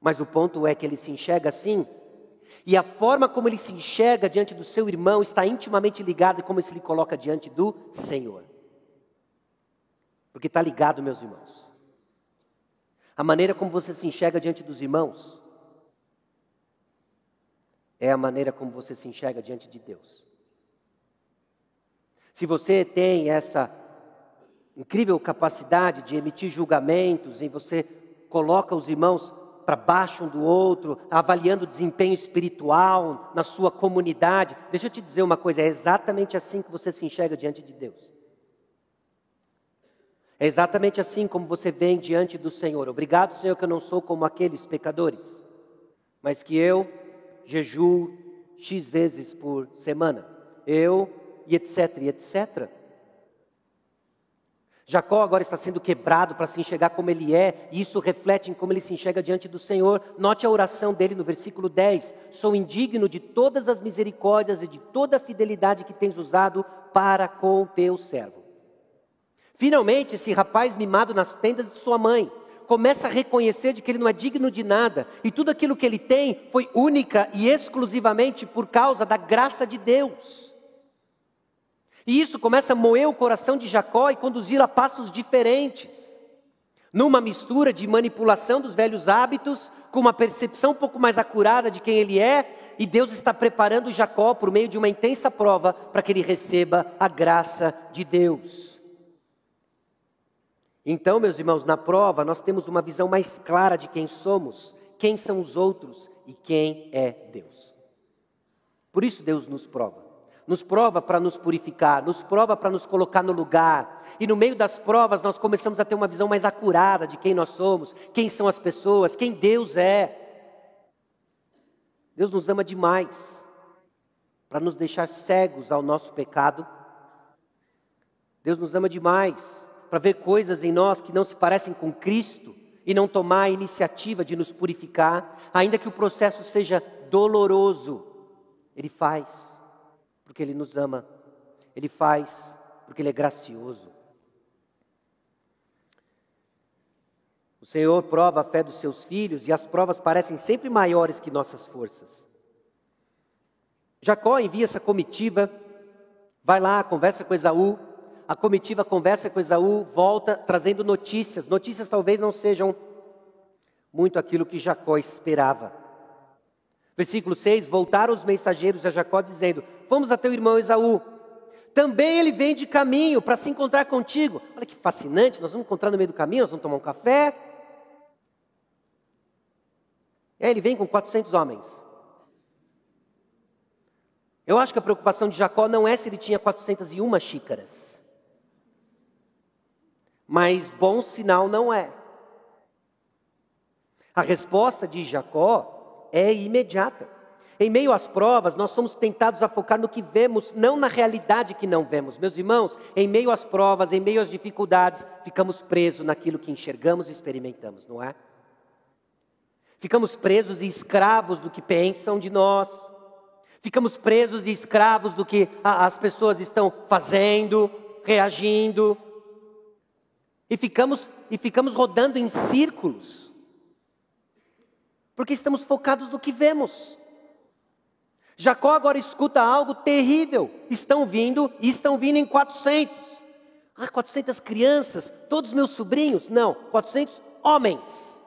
Mas o ponto é que ele se enxerga assim, e a forma como ele se enxerga diante do seu irmão está intimamente ligada como ele se coloca diante do Senhor. Porque está ligado, meus irmãos. A maneira como você se enxerga diante dos irmãos é a maneira como você se enxerga diante de Deus. Se você tem essa incrível capacidade de emitir julgamentos, e você coloca os irmãos para baixo um do outro, avaliando o desempenho espiritual na sua comunidade, deixa eu te dizer uma coisa: é exatamente assim que você se enxerga diante de Deus. É exatamente assim como você vem diante do Senhor. Obrigado, Senhor, que eu não sou como aqueles pecadores, mas que eu jejuo X vezes por semana. Eu, e etc, e etc. Jacó agora está sendo quebrado para se enxergar como ele é, e isso reflete em como ele se enxerga diante do Senhor. Note a oração dele no versículo 10: Sou indigno de todas as misericórdias e de toda a fidelidade que tens usado para com o teu servo. Finalmente, esse rapaz mimado nas tendas de sua mãe começa a reconhecer de que ele não é digno de nada e tudo aquilo que ele tem foi única e exclusivamente por causa da graça de Deus. E isso começa a moer o coração de Jacó e conduzir a passos diferentes. Numa mistura de manipulação dos velhos hábitos, com uma percepção um pouco mais acurada de quem ele é, e Deus está preparando Jacó por meio de uma intensa prova para que ele receba a graça de Deus. Então, meus irmãos, na prova nós temos uma visão mais clara de quem somos, quem são os outros e quem é Deus. Por isso Deus nos prova. Nos prova para nos purificar, nos prova para nos colocar no lugar. E no meio das provas nós começamos a ter uma visão mais acurada de quem nós somos, quem são as pessoas, quem Deus é. Deus nos ama demais para nos deixar cegos ao nosso pecado. Deus nos ama demais para ver coisas em nós que não se parecem com Cristo e não tomar a iniciativa de nos purificar, ainda que o processo seja doloroso, Ele faz, porque Ele nos ama, Ele faz, porque Ele é gracioso. O Senhor prova a fé dos seus filhos e as provas parecem sempre maiores que nossas forças. Jacó envia essa comitiva, vai lá, conversa com Esaú, a comitiva conversa com Esaú, volta trazendo notícias. Notícias talvez não sejam muito aquilo que Jacó esperava. Versículo 6: Voltaram os mensageiros a Jacó, dizendo: Vamos a teu irmão Esaú. Também ele vem de caminho para se encontrar contigo. Olha que fascinante, nós vamos encontrar no meio do caminho, nós vamos tomar um café. É, ele vem com 400 homens. Eu acho que a preocupação de Jacó não é se ele tinha 401 xícaras mas bom sinal não é. A resposta de Jacó é imediata. Em meio às provas, nós somos tentados a focar no que vemos, não na realidade que não vemos. Meus irmãos, em meio às provas, em meio às dificuldades, ficamos presos naquilo que enxergamos e experimentamos, não é? Ficamos presos e escravos do que pensam de nós. Ficamos presos e escravos do que as pessoas estão fazendo, reagindo. E ficamos, e ficamos rodando em círculos. Porque estamos focados no que vemos. Jacó agora escuta algo terrível. Estão vindo e estão vindo em 400. Ah, 400 crianças, todos meus sobrinhos? Não, 400 homens.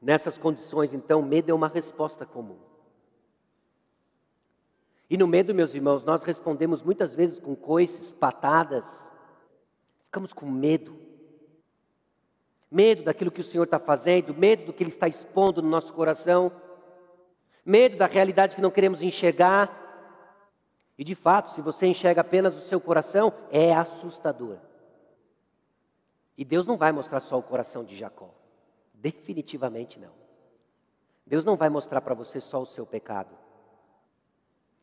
Nessas condições, então, medo é uma resposta comum. E no medo, meus irmãos, nós respondemos muitas vezes com coices, patadas. Ficamos com medo. Medo daquilo que o Senhor está fazendo, medo do que Ele está expondo no nosso coração, medo da realidade que não queremos enxergar. E de fato, se você enxerga apenas o seu coração, é assustador. E Deus não vai mostrar só o coração de Jacó. Definitivamente não. Deus não vai mostrar para você só o seu pecado.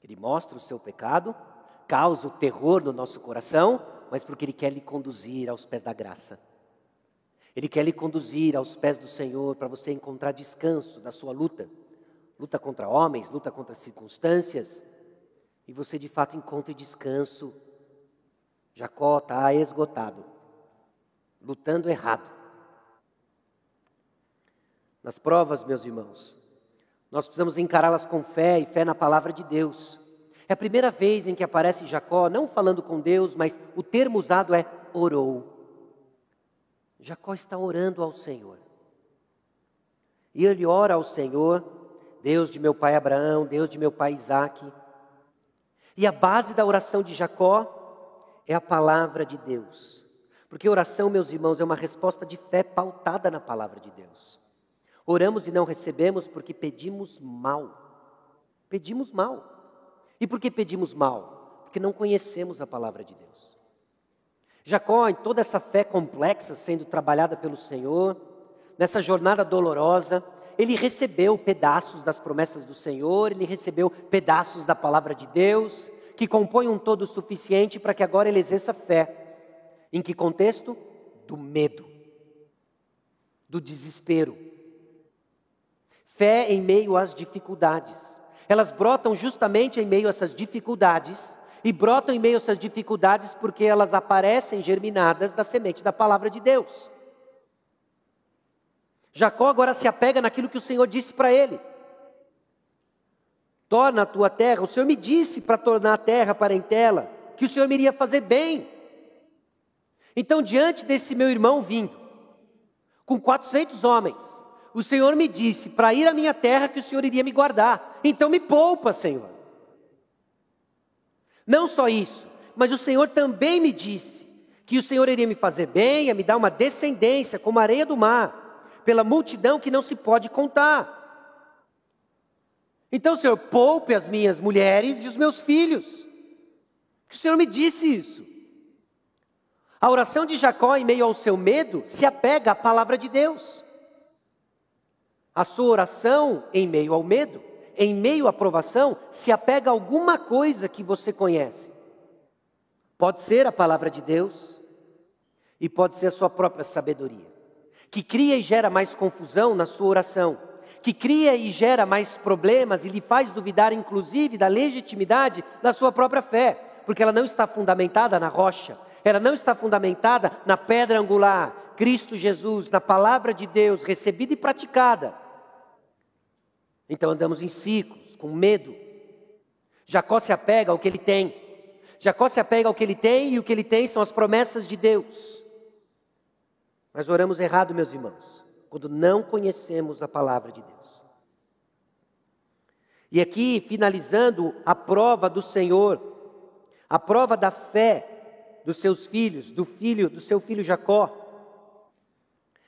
Ele mostra o seu pecado, causa o terror no nosso coração, mas porque Ele quer lhe conduzir aos pés da graça. Ele quer lhe conduzir aos pés do Senhor para você encontrar descanso da sua luta. Luta contra homens, luta contra circunstâncias. E você de fato encontre descanso. Jacó está esgotado, lutando errado. Nas provas, meus irmãos, nós precisamos encará-las com fé e fé na palavra de Deus. É a primeira vez em que aparece Jacó, não falando com Deus, mas o termo usado é orou. Jacó está orando ao Senhor. E ele ora ao Senhor, Deus de meu pai Abraão, Deus de meu pai Isaque. E a base da oração de Jacó é a palavra de Deus. Porque oração, meus irmãos, é uma resposta de fé pautada na palavra de Deus. Oramos e não recebemos porque pedimos mal. Pedimos mal. E por que pedimos mal? Porque não conhecemos a palavra de Deus. Jacó, em toda essa fé complexa sendo trabalhada pelo Senhor, nessa jornada dolorosa, ele recebeu pedaços das promessas do Senhor, ele recebeu pedaços da palavra de Deus, que compõe um todo suficiente para que agora ele exerça fé. Em que contexto? Do medo, do desespero. Fé em meio às dificuldades. Elas brotam justamente em meio a essas dificuldades, e brotam em meio a essas dificuldades porque elas aparecem germinadas da semente da palavra de Deus. Jacó agora se apega naquilo que o Senhor disse para ele. Torna a tua terra, o Senhor me disse para tornar a terra parentela, que o Senhor me iria fazer bem. Então, diante desse meu irmão vindo, com 400 homens, o Senhor me disse para ir à minha terra que o Senhor iria me guardar. Então me poupa, Senhor. Não só isso, mas o Senhor também me disse que o Senhor iria me fazer bem, ia me dar uma descendência como a areia do mar pela multidão que não se pode contar. Então, Senhor, poupe as minhas mulheres e os meus filhos. Que o Senhor me disse isso. A oração de Jacó, em meio ao seu medo, se apega à palavra de Deus. A sua oração, em meio ao medo, em meio à provação, se apega a alguma coisa que você conhece. Pode ser a palavra de Deus e pode ser a sua própria sabedoria que cria e gera mais confusão na sua oração, que cria e gera mais problemas e lhe faz duvidar, inclusive, da legitimidade da sua própria fé, porque ela não está fundamentada na rocha, ela não está fundamentada na pedra angular, Cristo Jesus, na palavra de Deus recebida e praticada. Então andamos em ciclos, com medo. Jacó se apega ao que ele tem. Jacó se apega ao que ele tem e o que ele tem são as promessas de Deus. Mas oramos errado, meus irmãos, quando não conhecemos a palavra de Deus. E aqui, finalizando a prova do Senhor, a prova da fé dos seus filhos, do filho, do seu filho Jacó,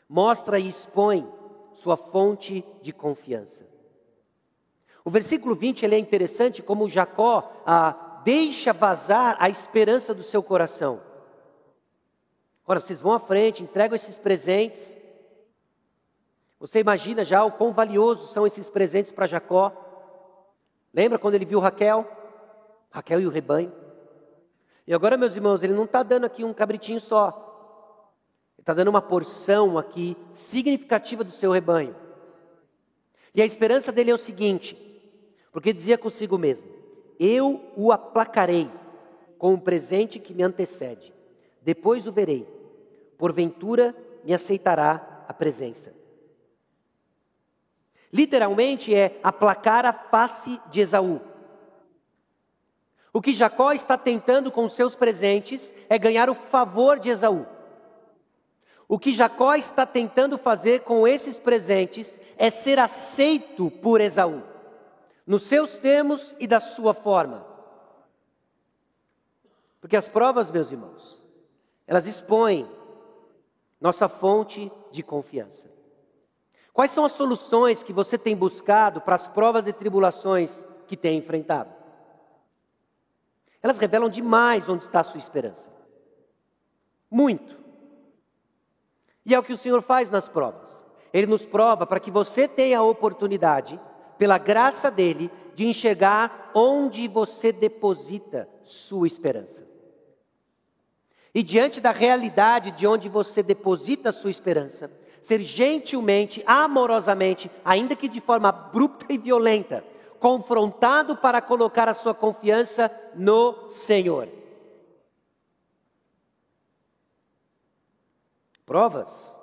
mostra e expõe sua fonte de confiança. O versículo 20 ele é interessante como Jacó ah, deixa vazar a esperança do seu coração. Agora vocês vão à frente, entregam esses presentes. Você imagina já o quão valiosos são esses presentes para Jacó? Lembra quando ele viu Raquel? Raquel e o rebanho. E agora, meus irmãos, ele não está dando aqui um cabritinho só. Ele está dando uma porção aqui significativa do seu rebanho. E a esperança dele é o seguinte, porque dizia consigo mesmo: Eu o aplacarei com um presente que me antecede. Depois o verei porventura me aceitará a presença. Literalmente é aplacar a face de Esaú. O que Jacó está tentando com seus presentes é ganhar o favor de Esaú. O que Jacó está tentando fazer com esses presentes é ser aceito por Esaú, nos seus termos e da sua forma. Porque as provas, meus irmãos, elas expõem nossa fonte de confiança. Quais são as soluções que você tem buscado para as provas e tribulações que tem enfrentado? Elas revelam demais onde está a sua esperança. Muito. E é o que o Senhor faz nas provas. Ele nos prova para que você tenha a oportunidade, pela graça dele, de enxergar onde você deposita sua esperança. E diante da realidade de onde você deposita sua esperança, ser gentilmente, amorosamente, ainda que de forma abrupta e violenta, confrontado para colocar a sua confiança no Senhor. Provas.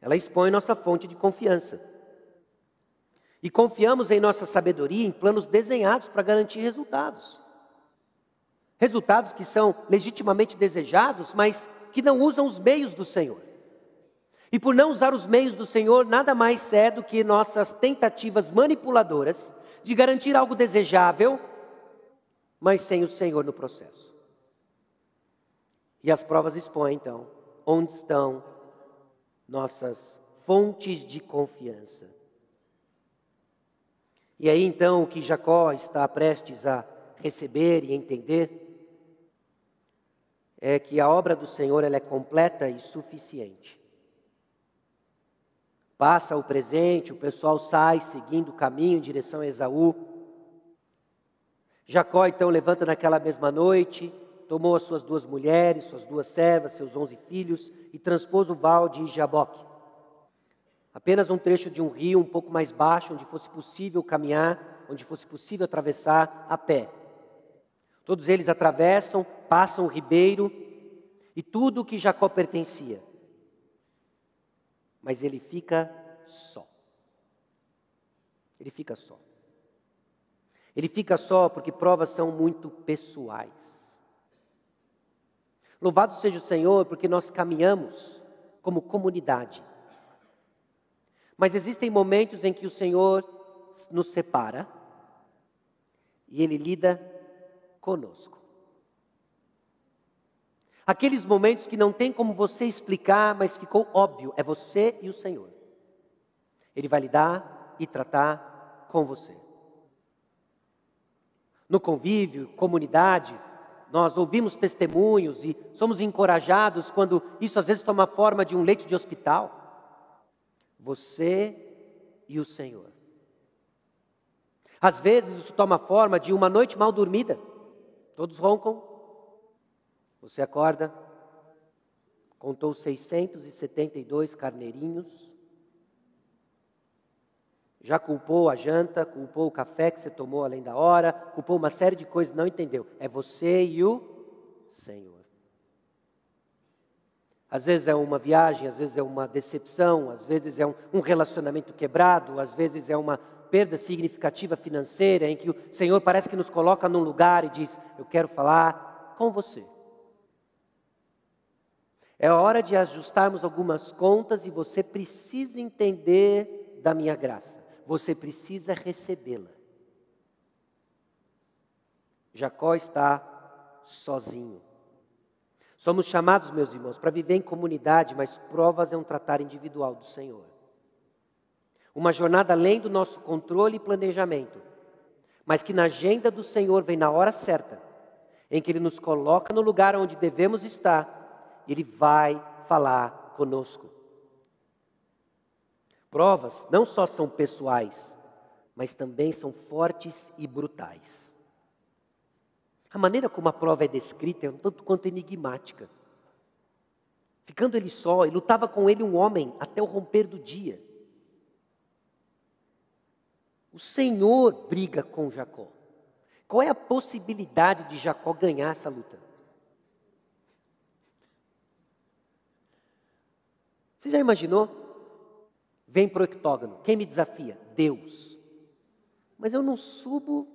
Ela expõe nossa fonte de confiança. E confiamos em nossa sabedoria em planos desenhados para garantir resultados. Resultados que são legitimamente desejados, mas que não usam os meios do Senhor. E por não usar os meios do Senhor, nada mais é do que nossas tentativas manipuladoras de garantir algo desejável, mas sem o Senhor no processo. E as provas expõem, então, onde estão nossas fontes de confiança. E aí então o que Jacó está prestes a receber e entender é que a obra do Senhor ela é completa e suficiente. Passa o presente, o pessoal sai seguindo o caminho em direção a Esaú. Jacó então levanta naquela mesma noite, tomou as suas duas mulheres, suas duas servas, seus onze filhos e transpôs o val de Jaboque. Apenas um trecho de um rio um pouco mais baixo, onde fosse possível caminhar, onde fosse possível atravessar a pé. Todos eles atravessam, passam o ribeiro e tudo o que Jacó pertencia. Mas ele fica só. Ele fica só. Ele fica só porque provas são muito pessoais. Louvado seja o Senhor porque nós caminhamos como comunidade. Mas existem momentos em que o Senhor nos separa e Ele lida conosco. Aqueles momentos que não tem como você explicar, mas ficou óbvio, é você e o Senhor. Ele vai lidar e tratar com você. No convívio, comunidade, nós ouvimos testemunhos e somos encorajados quando isso às vezes toma forma de um leito de hospital. Você e o Senhor. Às vezes isso toma forma de uma noite mal dormida. Todos roncam. Você acorda, contou 672 carneirinhos. Já culpou a janta, culpou o café que você tomou além da hora, culpou uma série de coisas, não entendeu. É você e o Senhor. Às vezes é uma viagem, às vezes é uma decepção, às vezes é um, relacionamento quebrado, às vezes é uma perda significativa financeira, em que o Senhor parece que nos coloca num lugar e diz: Eu quero falar com você. É hora de ajustarmos algumas contas e você precisa entender da minha graça. Você precisa recebê-la. Jacó está sozinho. Somos chamados, meus irmãos, para viver em comunidade, mas provas é um tratar individual do Senhor. Uma jornada além do nosso controle e planejamento, mas que na agenda do Senhor vem na hora certa, em que Ele nos coloca no lugar onde devemos estar, Ele vai falar conosco. Provas não só são pessoais, mas também são fortes e brutais. A maneira como a prova é descrita é um tanto quanto enigmática. Ficando ele só, e lutava com ele um homem até o romper do dia. O Senhor briga com Jacó. Qual é a possibilidade de Jacó ganhar essa luta? Você já imaginou? Vem para o octógono. Quem me desafia? Deus. Mas eu não subo,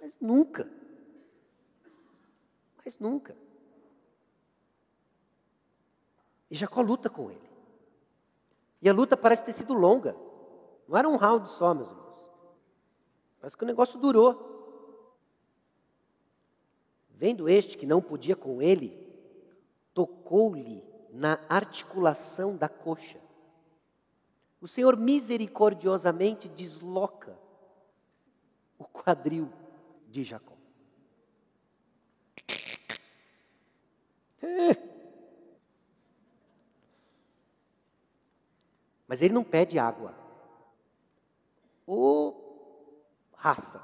mas nunca. Mas nunca. E Jacó luta com ele. E a luta parece ter sido longa. Não era um round só, meus irmãos. Parece que o negócio durou. Vendo este que não podia com ele, tocou-lhe na articulação da coxa. O Senhor misericordiosamente desloca o quadril de Jacó. É. <laughs> Mas ele não pede água. O raça.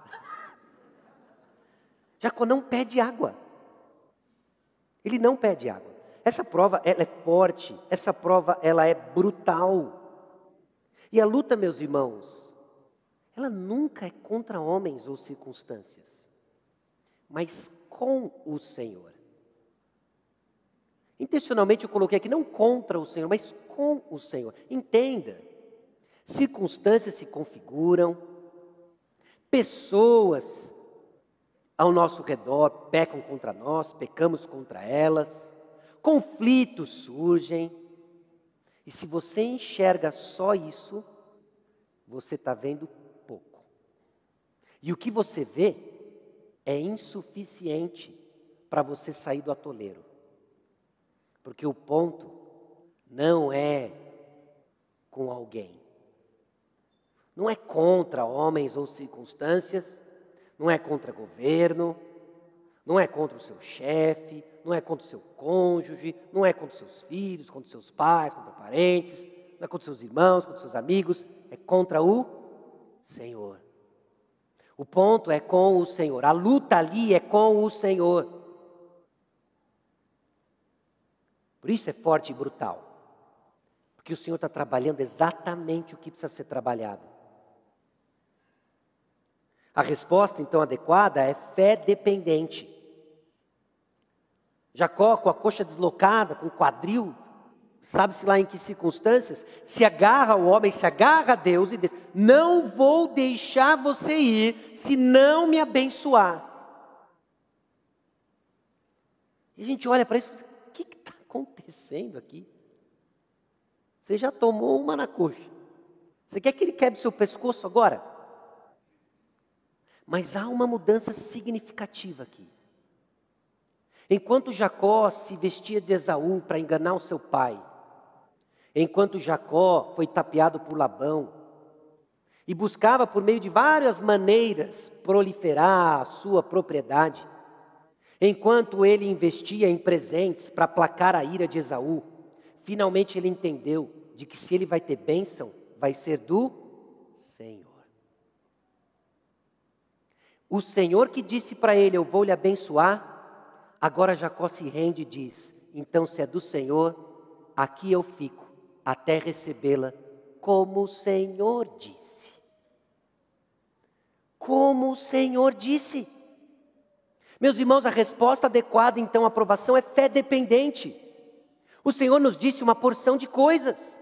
<laughs> Jacó não pede água. Ele não pede água. Essa prova ela é forte, essa prova ela é brutal. E a luta, meus irmãos, ela nunca é contra homens ou circunstâncias, mas com o Senhor. Intencionalmente eu coloquei aqui não contra o Senhor, mas com o Senhor. Entenda, circunstâncias se configuram, Pessoas ao nosso redor pecam contra nós, pecamos contra elas, conflitos surgem. E se você enxerga só isso, você está vendo pouco. E o que você vê é insuficiente para você sair do atoleiro. Porque o ponto não é com alguém. Não é contra homens ou circunstâncias, não é contra governo, não é contra o seu chefe, não é contra o seu cônjuge, não é contra os seus filhos, contra os seus pais, contra parentes, não é contra os seus irmãos, contra os seus amigos, é contra o Senhor. O ponto é com o Senhor, a luta ali é com o Senhor. Por isso é forte e brutal. Porque o Senhor está trabalhando exatamente o que precisa ser trabalhado. A resposta, então, adequada é fé dependente. Jacó, com a coxa deslocada, com o quadril, sabe-se lá em que circunstâncias, se agarra ao homem, se agarra a Deus e diz: Não vou deixar você ir se não me abençoar. E a gente olha para isso e diz: acontecendo aqui? Você já tomou uma na coxa. Você quer que ele quebre seu pescoço agora? Mas há uma mudança significativa aqui. Enquanto Jacó se vestia de Esaú para enganar o seu pai, enquanto Jacó foi tapeado por Labão e buscava por meio de várias maneiras proliferar a sua propriedade, enquanto ele investia em presentes para aplacar a ira de Esaú, finalmente ele entendeu de que se ele vai ter bênção, vai ser do Senhor. O Senhor que disse para ele: Eu vou lhe abençoar, agora Jacó se rende e diz: Então, se é do Senhor, aqui eu fico, até recebê-la, como o Senhor disse. Como o Senhor disse. Meus irmãos, a resposta adequada, então, à aprovação é fé dependente. O Senhor nos disse uma porção de coisas.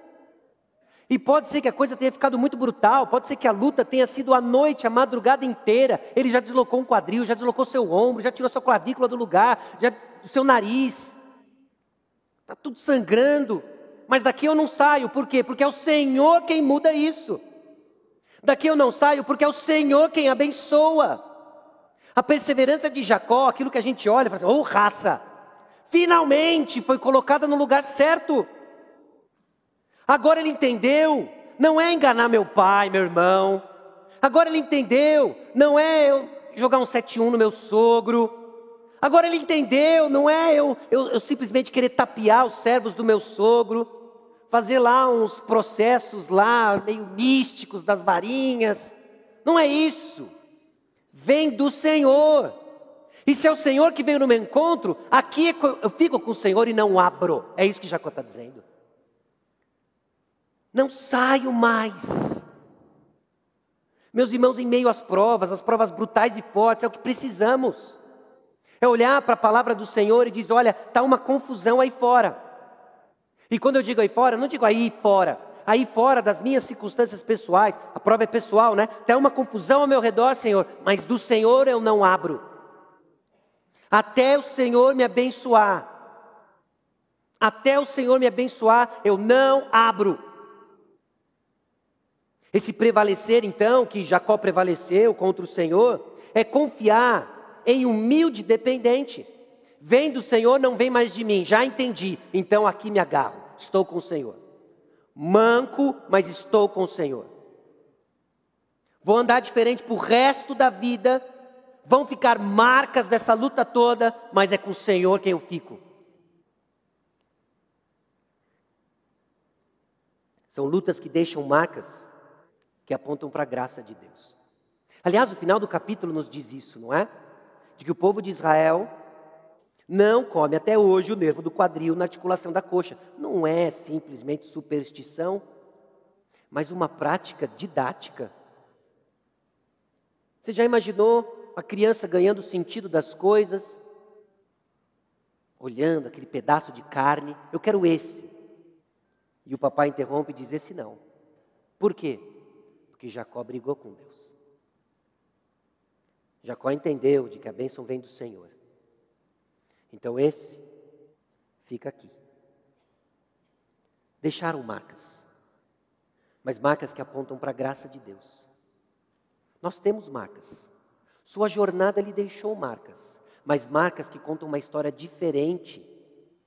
E pode ser que a coisa tenha ficado muito brutal, pode ser que a luta tenha sido a noite, a madrugada inteira. Ele já deslocou um quadril, já deslocou seu ombro, já tirou sua clavícula do lugar, já o seu nariz. Está tudo sangrando. Mas daqui eu não saio, por quê? Porque é o Senhor quem muda isso. Daqui eu não saio porque é o Senhor quem abençoa. A perseverança de Jacó, aquilo que a gente olha e fala assim, oh raça, finalmente foi colocada no lugar certo. Agora ele entendeu, não é enganar meu pai, meu irmão. Agora ele entendeu, não é eu jogar um 7-1 no meu sogro. Agora ele entendeu, não é eu, eu, eu simplesmente querer tapear os servos do meu sogro, fazer lá uns processos lá meio místicos das varinhas. Não é isso. Vem do Senhor. E se é o Senhor que veio no meu encontro, aqui é eu fico com o Senhor e não abro. É isso que Jacó está dizendo. Não saio mais. Meus irmãos, em meio às provas, as provas brutais e fortes, é o que precisamos. É olhar para a palavra do Senhor e dizer: olha, está uma confusão aí fora. E quando eu digo aí fora, não digo aí fora, aí fora das minhas circunstâncias pessoais, a prova é pessoal, né? Está uma confusão ao meu redor, Senhor, mas do Senhor eu não abro. Até o Senhor me abençoar. Até o Senhor me abençoar, eu não abro. Esse prevalecer, então, que Jacó prevaleceu contra o Senhor, é confiar em humilde dependente. Vem do Senhor, não vem mais de mim, já entendi, então aqui me agarro, estou com o Senhor. Manco, mas estou com o Senhor. Vou andar diferente para o resto da vida, vão ficar marcas dessa luta toda, mas é com o Senhor quem eu fico. São lutas que deixam marcas que apontam para a graça de Deus. Aliás, o final do capítulo nos diz isso, não é? De que o povo de Israel não come até hoje o nervo do quadril na articulação da coxa. Não é simplesmente superstição, mas uma prática didática. Você já imaginou a criança ganhando o sentido das coisas? Olhando aquele pedaço de carne, eu quero esse. E o papai interrompe e diz: Esse não. Por quê? Porque Jacó brigou com Deus. Jacó entendeu de que a bênção vem do Senhor. Então esse fica aqui. Deixaram marcas, mas marcas que apontam para a graça de Deus. Nós temos marcas. Sua jornada lhe deixou marcas, mas marcas que contam uma história diferente,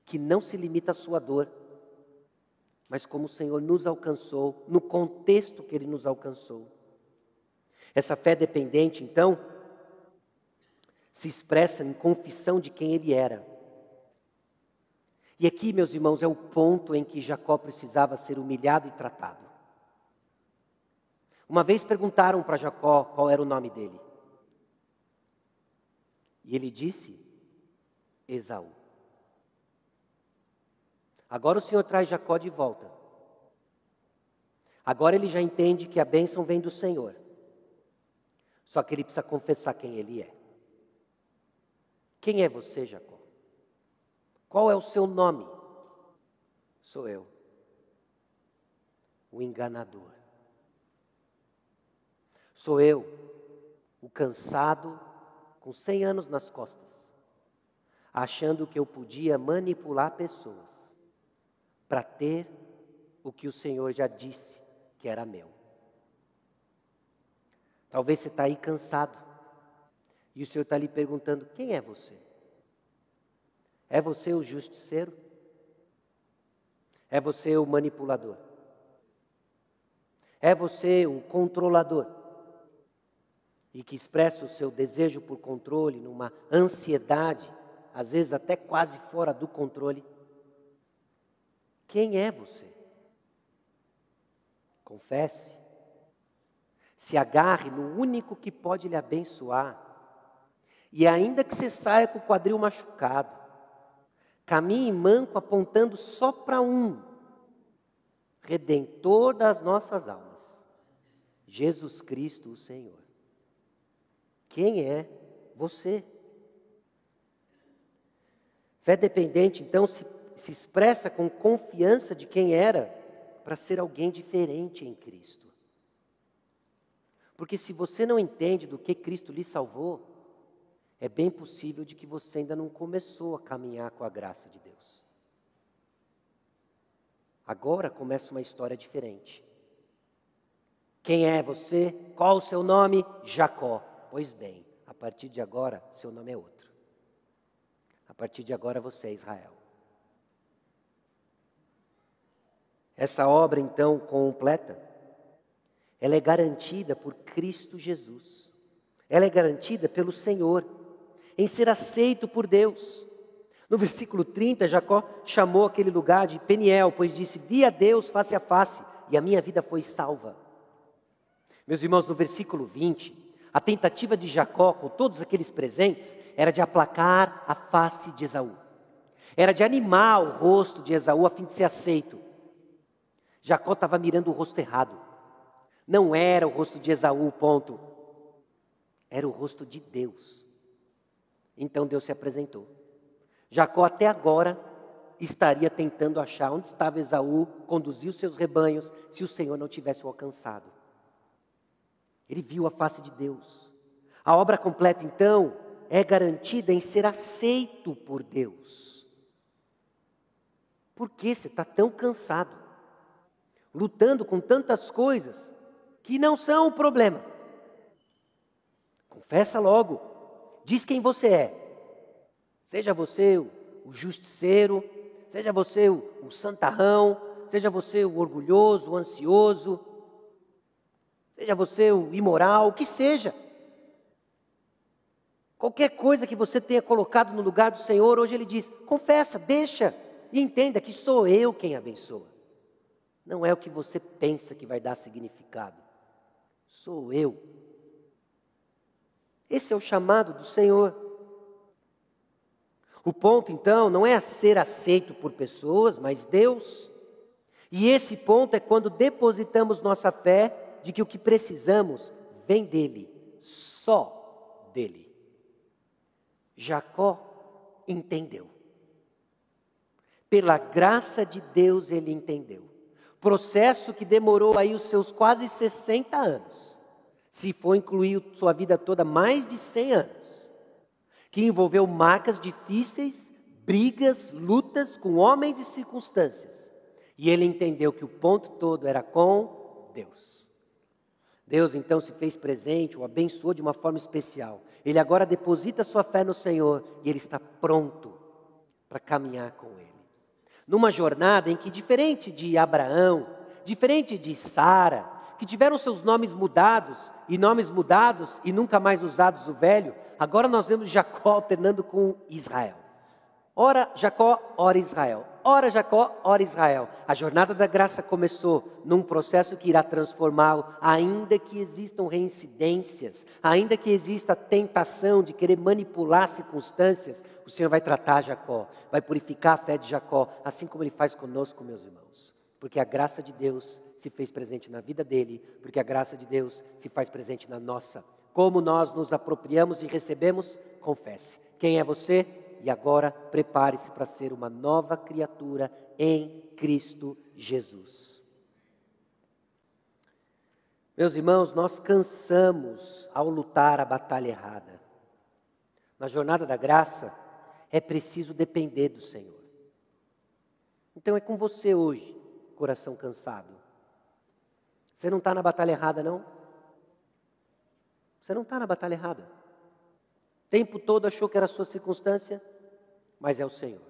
que não se limita à sua dor mas como o Senhor nos alcançou, no contexto que Ele nos alcançou. Essa fé dependente, então, se expressa em confissão de quem ele era. E aqui, meus irmãos, é o ponto em que Jacó precisava ser humilhado e tratado. Uma vez perguntaram para Jacó qual era o nome dele. E ele disse: Esaú. Agora o Senhor traz Jacó de volta. Agora ele já entende que a bênção vem do Senhor. Só que ele precisa confessar quem ele é. Quem é você, Jacó? Qual é o seu nome? Sou eu, o enganador. Sou eu, o cansado, com 100 anos nas costas, achando que eu podia manipular pessoas para ter o que o Senhor já disse que era meu. Talvez você está aí cansado, e o Senhor está lhe perguntando: quem é você? É você o justiceiro? É você o manipulador? É você o controlador? E que expressa o seu desejo por controle numa ansiedade, às vezes até quase fora do controle? Quem é você? Confesse. Se agarre no único que pode lhe abençoar e ainda que você saia com o quadril machucado, caminhe manco apontando só para um, redentor das nossas almas, Jesus Cristo, o Senhor. Quem é você? Fé dependente, então, se, se expressa com confiança de quem era para ser alguém diferente em Cristo. Porque se você não entende do que Cristo lhe salvou, é bem possível de que você ainda não começou a caminhar com a graça de Deus. Agora começa uma história diferente. Quem é você? Qual o seu nome? Jacó. Pois bem, a partir de agora, seu nome é outro. A partir de agora, você é Israel. Essa obra, então, completa, ela é garantida por Cristo Jesus. Ela é garantida pelo Senhor em ser aceito por Deus. No versículo 30, Jacó chamou aquele lugar de Peniel, pois disse: Vi a Deus face a face e a minha vida foi salva. Meus irmãos, no versículo 20, a tentativa de Jacó com todos aqueles presentes era de aplacar a face de Esaú, era de animar o rosto de Esaú a fim de ser aceito. Jacó estava mirando o rosto errado. Não era o rosto de Esaú, ponto. Era o rosto de Deus. Então Deus se apresentou. Jacó até agora estaria tentando achar onde estava Esaú, os seus rebanhos, se o Senhor não tivesse o alcançado. Ele viu a face de Deus. A obra completa, então, é garantida em ser aceito por Deus. Por que você está tão cansado? Lutando com tantas coisas que não são o problema. Confessa logo diz quem você é. Seja você o, justiceiro, seja você o santarrão, seja você o orgulhoso, o ansioso, seja você o imoral, o que seja. Qualquer coisa que você tenha colocado no lugar do Senhor, hoje Ele diz: confessa, deixa e entenda que sou eu quem abençoa. Não é o que você pensa que vai dar significado. Sou eu esse é o chamado do Senhor. O ponto, então, não é ser aceito por pessoas, mas Deus. E esse ponto é quando depositamos nossa fé de que o que precisamos vem dele, só dele. Jacó entendeu. Pela graça de Deus ele entendeu. Processo que demorou aí os seus quase 60 anos se for incluir sua vida toda, mais de 100 anos, que envolveu marcas difíceis, brigas, lutas com homens e circunstâncias. E ele entendeu que o ponto todo era com Deus. Deus então se fez presente, o abençoou de uma forma especial. Ele agora deposita sua fé no Senhor e ele está pronto para caminhar com ele. Numa jornada em que, diferente de Abraão, diferente de Sara, que tiveram seus nomes mudados, e nomes mudados e nunca mais usados o velho, agora nós vemos Jacó alternando com Israel. Ora Jacó, ora Israel. Ora Jacó, ora Israel. A jornada da graça começou num processo que irá transformá-lo, ainda que existam reincidências, ainda que exista tentação de querer manipular circunstâncias, o Senhor vai tratar Jacó, vai purificar a fé de Jacó, assim como ele faz conosco, meus irmãos. Porque a graça de Deus se fez presente na vida dele, porque a graça de Deus se faz presente na nossa. Como nós nos apropriamos e recebemos, confesse. Quem é você? e agora prepare-se para ser uma nova criatura em Cristo Jesus. Meus irmãos, nós cansamos ao lutar a batalha errada. Na jornada da graça, é preciso depender do Senhor. Então é com você hoje, coração cansado. Você não está na batalha errada, não? Você não está na batalha errada. O tempo todo achou que era a sua circunstância? mas é o Senhor.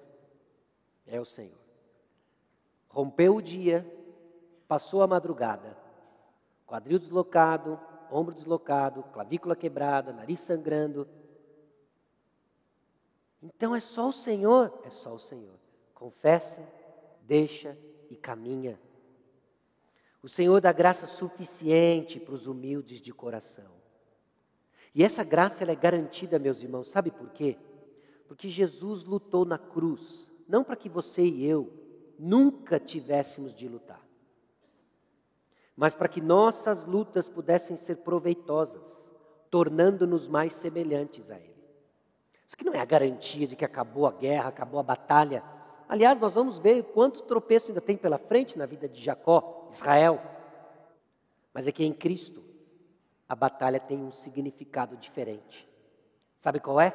É o Senhor. Rompeu o dia, passou a madrugada, quadril deslocado, ombro deslocado, clavícula quebrada, nariz sangrando. Então é só o Senhor, é só o Senhor. Confessa, deixa e caminha. O Senhor dá graça suficiente para os humildes de coração. E essa graça ela é garantida, meus irmãos, sabe por quê? Porque Jesus lutou na cruz, não para que você e eu nunca tivéssemos de lutar, mas para que nossas lutas pudessem ser proveitosas, tornando-nos mais semelhantes a Ele. Isso que não é a garantia de que acabou a guerra, acabou a batalha. Aliás, nós vamos ver quanto tropeço ainda tem pela frente na vida de Jacó, Israel. Mas é que em Cristo a batalha tem um significado diferente. Sabe qual é?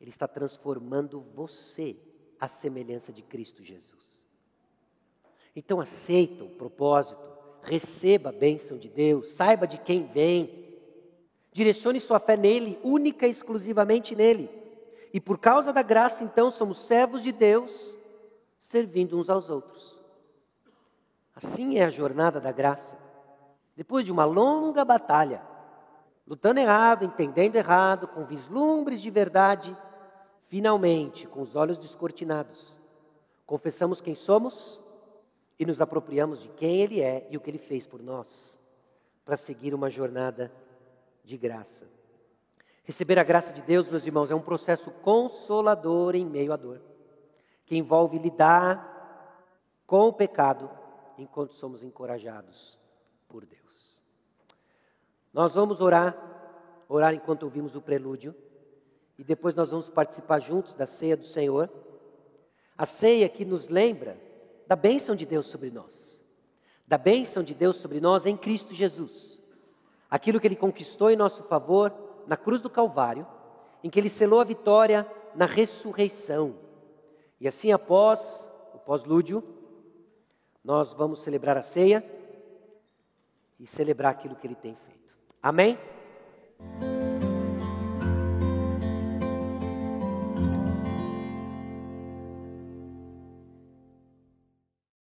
Ele está transformando você à semelhança de Cristo Jesus. Então aceita o propósito, receba a bênção de Deus, saiba de quem vem, direcione sua fé nele, única e exclusivamente nele. E por causa da graça, então, somos servos de Deus, servindo uns aos outros. Assim é a jornada da graça. Depois de uma longa batalha, lutando errado, entendendo errado, com vislumbres de verdade, Finalmente, com os olhos descortinados, confessamos quem somos e nos apropriamos de quem Ele é e o que Ele fez por nós, para seguir uma jornada de graça. Receber a graça de Deus, meus irmãos, é um processo consolador em meio à dor, que envolve lidar com o pecado enquanto somos encorajados por Deus. Nós vamos orar, orar enquanto ouvimos o prelúdio e depois nós vamos participar juntos da ceia do Senhor. A ceia que nos lembra da bênção de Deus sobre nós, da bênção de Deus sobre nós em Cristo Jesus. Aquilo que Ele conquistou em nosso favor na cruz do Calvário, em que Ele selou a vitória na ressurreição. E assim, após o pós-lúdio, nós vamos celebrar a ceia e celebrar aquilo que Ele tem feito. Amém?